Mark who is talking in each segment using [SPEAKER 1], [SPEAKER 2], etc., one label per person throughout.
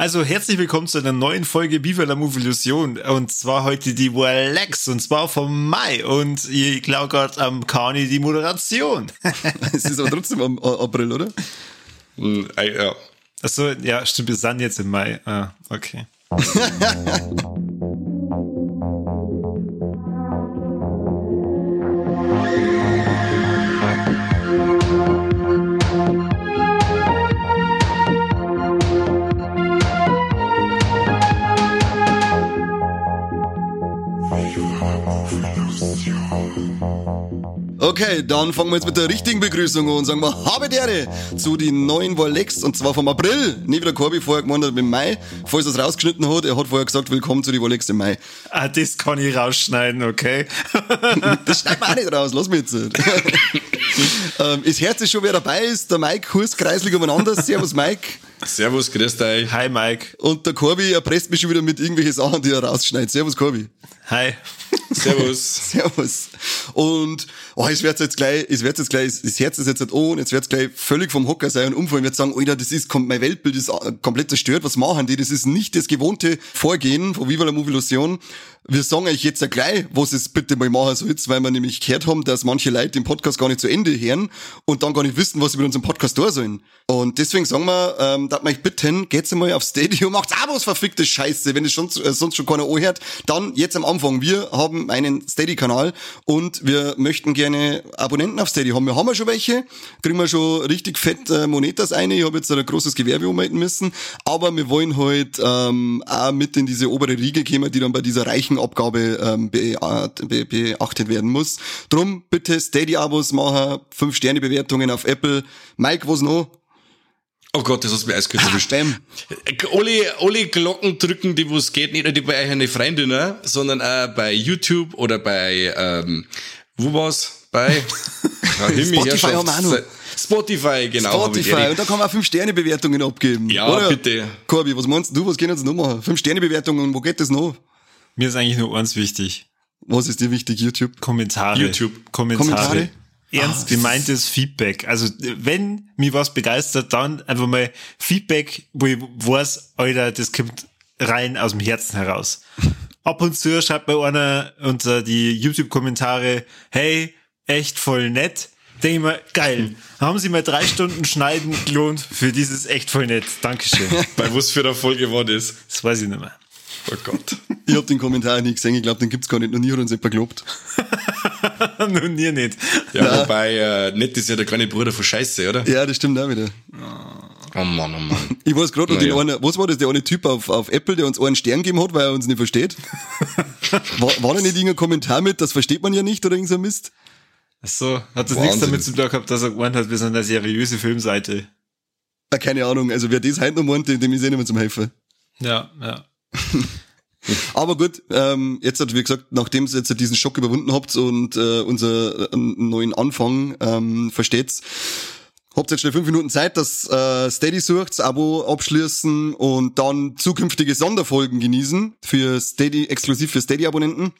[SPEAKER 1] Also herzlich willkommen zu einer neuen Folge Viva la Move Illusion und zwar heute die Walex und zwar vom Mai und ich glaube gerade am Kani die Moderation.
[SPEAKER 2] es ist aber trotzdem am April, oder?
[SPEAKER 1] Hm, ja. Achso, ja, stimmt, wir sind jetzt im Mai. Ah, okay.
[SPEAKER 2] Okay, dann fangen wir jetzt mit der richtigen Begrüßung an und sagen wir habe Dere zu den neuen Volex und zwar vom April. Nicht wie der Corby vorher gemeint hat, im Mai. Falls er es rausgeschnitten hat, er hat vorher gesagt, willkommen zu den Volex im Mai.
[SPEAKER 1] Ah, das kann ich rausschneiden, okay?
[SPEAKER 2] das schneiden wir auch nicht raus, lass mich jetzt. ähm, das Herz ist schon, wer dabei ist. Der Mike Hus kreislig umeinander. Servus, Mike.
[SPEAKER 3] Servus, grüß dich.
[SPEAKER 1] Hi, Mike.
[SPEAKER 2] Und der Corby erpresst mich schon wieder mit irgendwelchen Sachen, die er rausschneidet. Servus, Corby.
[SPEAKER 1] Hi.
[SPEAKER 3] Servus.
[SPEAKER 2] Servus. Und oh, es wird jetzt gleich, es wird jetzt gleich, das Herz ist jetzt nicht an, jetzt wird gleich völlig vom Hocker sein und umfallen. Wird sagen, Alter, das ist, mein Weltbild ist äh, komplett zerstört. Was machen die? Das ist nicht das gewohnte Vorgehen von Viva la Movilusion. Wir sagen euch jetzt ja gleich, was es bitte mal machen soll, weil wir nämlich gehört haben, dass manche Leute den Podcast gar nicht zu Ende hören und dann gar nicht wissen, was sie mit unserem Podcast tun sollen. Und deswegen sagen wir, ähm, dass man euch bitten, geht's einmal auf Stadium, macht's auch was verfickte Scheiße, wenn es schon, äh, sonst schon keiner anhört. Dann jetzt am Anfang, wir haben einen Steady-Kanal und wir möchten gerne Abonnenten auf Steady haben. Wir haben ja schon welche, kriegen wir schon richtig fett äh, Monetas ein. Ich habe jetzt ein großes Gewerbe ummelden müssen, aber wir wollen halt ähm, auch mit in diese obere Riege kommen, die dann bei dieser reichen Abgabe ähm, be beachtet werden muss. Drum bitte Steady-Abos machen, 5-Sterne-Bewertungen auf Apple. Mike, was noch?
[SPEAKER 3] Oh Gott, das hast du mir eiskürzer bestimmt. Alle, alle Glocken drücken, die wo es geht, nicht nur bei euch eine Freundin, ne? sondern auch bei YouTube oder bei, ähm, wo war's? Bei
[SPEAKER 2] Spotify.
[SPEAKER 3] Spotify, genau.
[SPEAKER 2] Spotify, und da kann man auch 5-Sterne-Bewertungen abgeben.
[SPEAKER 3] Ja, oder? bitte.
[SPEAKER 2] Corby, was meinst du, was gehen jetzt noch machen? 5-Sterne-Bewertungen, wo geht das noch?
[SPEAKER 1] Mir ist eigentlich nur eins wichtig.
[SPEAKER 2] Was ist dir wichtig, YouTube?
[SPEAKER 1] Kommentare.
[SPEAKER 3] YouTube.
[SPEAKER 1] Kommentare. Kommentare? Ernst ah, gemeintes Feedback. Also, wenn mich was begeistert, dann einfach mal Feedback, wo ich weiß, Alter, das kommt rein aus dem Herzen heraus. Ab und zu schreibt mir einer unter die YouTube-Kommentare, hey, echt voll nett. Denke ich mir, geil. Haben Sie mal drei Stunden Schneiden gelohnt für dieses echt voll nett. Dankeschön.
[SPEAKER 3] Bei was für eine Folge war das?
[SPEAKER 1] Das weiß ich nicht mehr.
[SPEAKER 3] Oh Gott.
[SPEAKER 2] Ich hab den Kommentar nicht gesehen, ich glaube, den gibt's gar nicht. Noch nie hat uns jemand gelobt.
[SPEAKER 1] Noch nie nicht.
[SPEAKER 3] Ja, Nein. wobei, äh, nett ist ja der kleine Bruder von Scheiße, oder?
[SPEAKER 2] Ja, das stimmt auch wieder.
[SPEAKER 3] Oh Mann, oh Mann.
[SPEAKER 2] Ich weiß gerade noch, ja. was war das, der eine Typ auf, auf Apple, der uns einen Stern gegeben hat, weil er uns nicht versteht? war, war da nicht irgendein Kommentar mit, das versteht man ja nicht oder irgend so Mist?
[SPEAKER 1] Ach so, hat das Wahnsinn. nichts damit zu tun gehabt, dass er gemeint hat, wir sind eine seriöse Filmseite?
[SPEAKER 2] Keine Ahnung, also wer das heute noch meint, dem ist eh nicht mehr zum Helfen.
[SPEAKER 1] Ja, ja.
[SPEAKER 2] Aber gut, ähm, jetzt hat, wie gesagt, nachdem ihr jetzt diesen Schock überwunden habt und äh, unser äh, neuen Anfang ähm, versteht's, habt jetzt schnell fünf Minuten Zeit, dass äh, Steady sucht, Abo abschließen und dann zukünftige Sonderfolgen genießen für Steady, exklusiv für Steady-Abonnenten.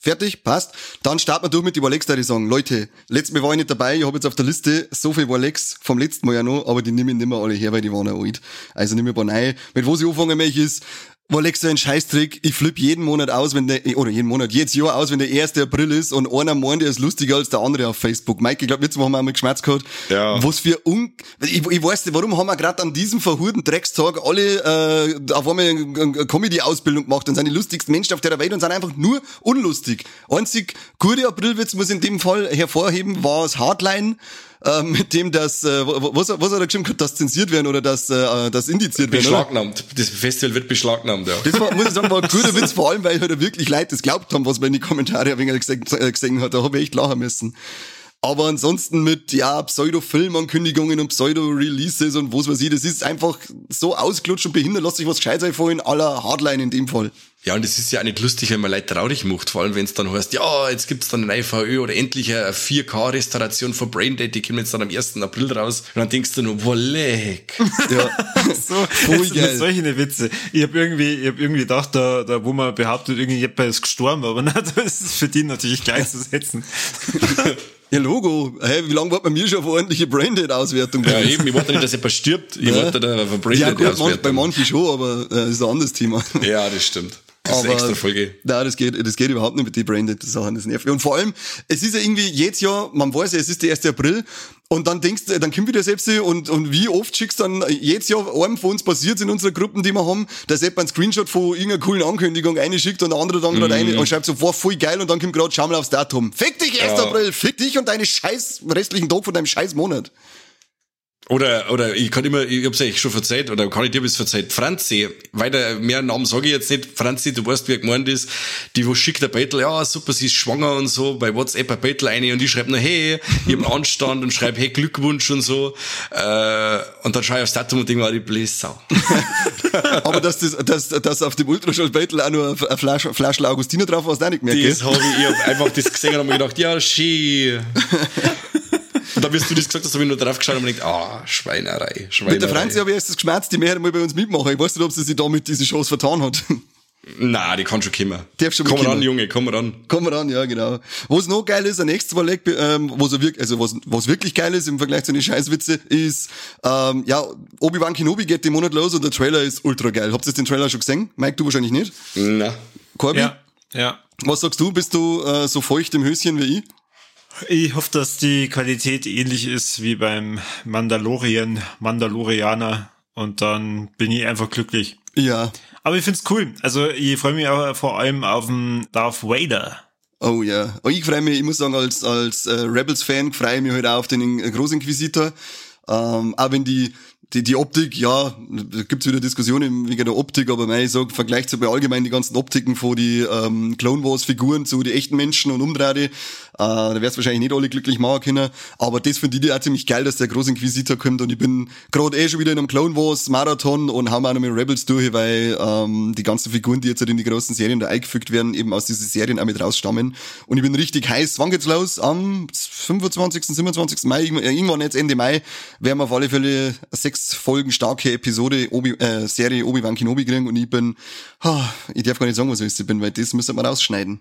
[SPEAKER 2] Fertig, passt. Dann starten wir durch mit die Warlex, da ich sagen, Leute, letztes Mal war ich nicht dabei, ich habe jetzt auf der Liste so viel Warlex vom letzten Mal ja noch, aber die nehme ich nicht mehr alle her, weil die waren ja alt. Also nehme ich ein paar neue. Mit was ich anfangen möchte ist, Rolex so ein Scheißtrick. Ich flippe jeden Monat aus, wenn der, oder jeden Monat, jedes Jahr aus, wenn der 1. April ist und einer meint, der ist lustiger als der andere auf Facebook. Mike, ich glaube, jetzt haben wir einmal geschmerzt gehabt.
[SPEAKER 3] Ja.
[SPEAKER 2] Was für un, ich, ich weiß nicht, warum haben wir gerade an diesem verhurten Dreckstag alle, äh, auf einmal eine Comedy-Ausbildung gemacht und sind die lustigsten Menschen auf der Welt und sind einfach nur unlustig. Einzig gute Aprilwitz muss in dem Fall hervorheben, war das Hardline, äh, mit dem das, äh, was, was hat er geschrieben, das zensiert werden oder das, äh, das indiziert werden,
[SPEAKER 3] Beschlagnahmt. Das Festival wird beschlagnahmt, ja.
[SPEAKER 2] Das war, muss ich sagen, war ein guter Witz, vor allem, weil halt wirklich Leute das glaubt haben, was man in die Kommentare ein wenig gesehen, gesehen hat. Da habe ich echt lachen müssen. Aber ansonsten mit, ja, Pseudo-Filmankündigungen und Pseudo-Releases und was weiß ich, das ist einfach so ausgelutscht und behindert, lass sich was Gescheites einfallen, aller Hardline in dem Fall.
[SPEAKER 3] Ja, und es ist ja auch nicht lustig, wenn man Leute traurig macht, vor allem wenn es dann heißt, ja, jetzt gibt's dann ein IVÖ oder endlich eine 4K-Restauration von Braindead, die kommt jetzt dann am 1. April raus und dann denkst du nur, boah, leck.
[SPEAKER 1] Ja, so, voll geil. solche Witze. Ich habe irgendwie, ich hab irgendwie gedacht, da, da wo man behauptet, irgendwie jemand ist gestorben, aber na, das ist für die natürlich gleichzusetzen.
[SPEAKER 2] Ja, Logo. Hey, wie lange warten wir mir schon auf eine ordentliche Branded-Auswertung?
[SPEAKER 3] Ja, eben, ich warte nicht, dass jemand stirbt. Ich
[SPEAKER 2] Ja.
[SPEAKER 3] warte da auf eine
[SPEAKER 2] Ja,
[SPEAKER 3] Branded
[SPEAKER 2] gut, man, bei manchen schon, aber äh, ist ein anderes Thema.
[SPEAKER 3] Ja, das stimmt. Das ist eine extra Folge.
[SPEAKER 2] Nein, das geht, das geht überhaupt nicht mit den branded Sachen, das nervt. Und vor allem, es ist ja irgendwie jedes Jahr, man weiß ja, es ist der 1. April, und dann denkst du, dann kommt wieder selbst und, und wie oft schickst du dann jedes Jahr einem von uns passiert in unserer Gruppen, die wir haben, dass jemand einen Screenshot von irgendeiner coolen Ankündigung einschickt und der andere dann gerade
[SPEAKER 3] Mhm.
[SPEAKER 2] eine und schreibt so, war voll geil und dann kommt gerade, schau mal aufs Datum. Fick dich, 1.
[SPEAKER 3] Ja.
[SPEAKER 2] April, fick dich und deine scheiß restlichen Tag von deinem scheiß Monat.
[SPEAKER 3] Oder, oder ich kann immer, ich hab's eigentlich schon verzeiht, oder kann ich dir bis verzeiht, Franzi, weiter, mehr Namen sage ich jetzt nicht, Franzi, du weißt, wie er gemeint ist, die, wo schickt der Bettel, ja, super, sie ist schwanger und so, bei WhatsApp ein Bettel eine und ich schreibe nur, hey, ich hab Anstand und schreibe, hey, Glückwunsch und so, äh, und dann schaue ich aufs Datum und denke mir, ah, die Blässau.
[SPEAKER 2] Aber dass das, dass, dass auf dem Ultraschall Battle auch nur eine Flasche, Flasche Augustiner drauf war, hast du auch nicht gemerkt,
[SPEAKER 3] Das habe ich, ich hab einfach das gesehen und hab mir gedacht, ja, schön. Und dann, bis du das gesagt hast, habe ich nur drauf geschaut und mir gedacht, ah, Schweinerei, Schweinerei.
[SPEAKER 2] Mit der Franzi habe ich erst das geschmerzt, die möchte mal bei uns mitmachen. Ich weiß nicht, ob sie sich damit diese Chance vertan hat.
[SPEAKER 3] Na, die kann schon kommen.
[SPEAKER 2] Darf schon
[SPEAKER 3] komm ran, Junge, komm ran.
[SPEAKER 2] Kommen wir an, ja, genau. Was noch geil ist, ein nächstes Mal, ähm, was, er wirk- also was, was wirklich geil ist im Vergleich zu den Scheißwitze, ist, ähm, ja, Obi-Wan Kenobi geht den Monat los und der Trailer ist ultra geil. Habt ihr den Trailer schon gesehen? Mike, du wahrscheinlich nicht.
[SPEAKER 3] Na.
[SPEAKER 2] Corby?
[SPEAKER 1] Ja, ja.
[SPEAKER 2] Was sagst du? Bist du äh, so feucht im Höschen wie ich?
[SPEAKER 1] Ich hoffe, dass die Qualität ähnlich ist wie beim Mandalorian, Mandalorianer. Und dann bin ich einfach glücklich.
[SPEAKER 2] Ja.
[SPEAKER 1] Aber ich find's cool. Also ich freue mich auch vor allem auf den Darth Vader.
[SPEAKER 2] Oh ja. Oh, ich freue mich, ich muss sagen, als, als äh, Rebels-Fan freue ich mich heute auch auf den äh, Großinquisitor. Ähm, auch wenn die, die, die Optik, ja, da gibt's wieder Diskussionen wegen der Optik, aber mei, ich sag, vergleicht so bei allgemein die ganzen Optiken von die ähm, Clone Wars Figuren zu die echten Menschen und umdrehte, äh, da wär's wahrscheinlich nicht alle glücklich machen können. Aber das finde ich auch ziemlich geil, dass der Großinquisitor kommt und ich bin gerade eh schon wieder in einem Clone Wars Marathon und haben auch noch mit Rebels durch, weil ähm, die ganzen Figuren, die jetzt halt in die großen Serien da eingefügt werden, eben aus diesen Serien auch mit rausstammen. Und ich bin richtig heiß. Wann geht's los? Am 25., 27. Mai, irgendwann- äh, irgendwann jetzt Ende Mai, werden wir auf alle Fälle sechs Folgen starke Episode Obi, äh, Serie Obi-Wan Kenobi kriegen und ich bin, ah, ich darf gar nicht sagen, was ich bin, weil das müssen wir rausschneiden.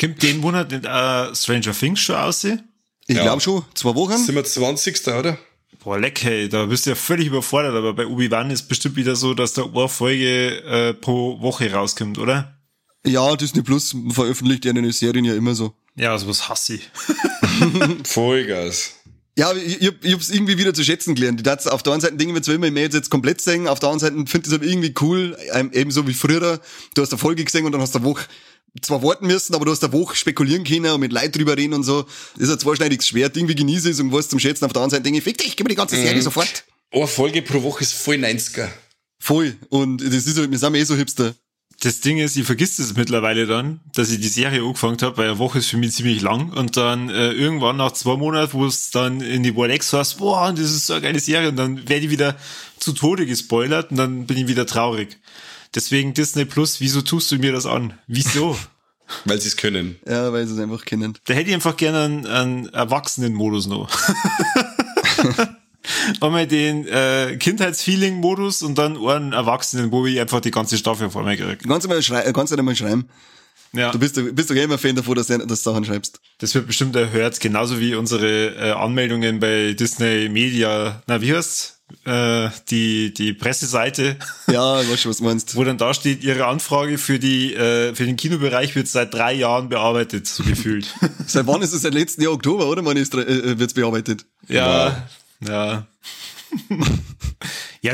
[SPEAKER 1] Kommt den Monat nicht äh, Stranger Things schon aussehen?
[SPEAKER 2] Ich
[SPEAKER 3] Ja.
[SPEAKER 2] glaube schon, zwei Wochen.
[SPEAKER 3] Sind wir 20. oder?
[SPEAKER 1] Boah, leck, hey, da bist du ja völlig überfordert, aber bei Obi-Wan ist bestimmt wieder so, dass da eine Folge äh, pro Woche rauskommt, oder?
[SPEAKER 2] Ja, Disney Plus veröffentlicht ja eine Serien ja immer so.
[SPEAKER 1] Ja, sowas hasse ich.
[SPEAKER 3] Vollgas.
[SPEAKER 2] Ja, ich, ich, hab- ich hab's irgendwie wieder zu schätzen gelernt. Ich dachte, auf der einen Seite denke ich mir zwar immer, ich möchte jetzt komplett singen, auf der anderen Seite finde ich es aber irgendwie cool, ähm, ebenso wie früher. Du hast eine Folge gesehen und dann hast du eine Woche zwar warten müssen, aber du hast eine Woche spekulieren können und mit Leid drüber reden und so. Das ist ein zweischneidiges Schwert. Irgendwie genieße ich es und was zum Schätzen. Auf der anderen Seite denke ich, fick dich, gib mir die ganze Serie sofort.
[SPEAKER 3] Eine Folge pro Woche ist voll 90er.
[SPEAKER 2] Voll. Und das ist halt, wir sind eh so hipster.
[SPEAKER 1] Das Ding ist, ich vergiss das mittlerweile dann, dass ich die Serie angefangen habe, weil eine Woche ist für mich ziemlich lang und dann äh, irgendwann nach zwei Monaten, wo es dann in die World X heißt, boah, das ist so eine geile Serie und dann werde ich wieder zu Tode gespoilert und dann bin ich wieder traurig. Deswegen Disney Plus, wieso tust du mir das an? Wieso?
[SPEAKER 3] Weil sie es können.
[SPEAKER 2] Ja, weil sie es einfach kennen.
[SPEAKER 1] Da hätte ich einfach gerne einen, einen Erwachsenen-Modus noch. Einmal den äh, Kindheitsfeeling-Modus und dann einen Erwachsenen, wo ich einfach die ganze Staffel vor mir kriege.
[SPEAKER 2] Kannst du mal schrei kannst du nicht mal schreiben.
[SPEAKER 1] Ja.
[SPEAKER 2] Du bist, doch- bist doch immer Fan davon, dass du, dass du Sachen schreibst.
[SPEAKER 1] Das wird bestimmt erhört, genauso wie unsere äh, Anmeldungen bei Disney Media, na wie heißt's? Äh, die, die Presseseite,
[SPEAKER 2] Ja, ich weiß schon, was du meinst.
[SPEAKER 1] wo dann da steht, ihre Anfrage für die äh, für den Kinobereich wird seit drei Jahren bearbeitet, so gefühlt.
[SPEAKER 2] Seit wann ist es? Seit letzten Jahr Oktober, oder? Man ist, äh, wird's bearbeitet.
[SPEAKER 1] ja, ja. ja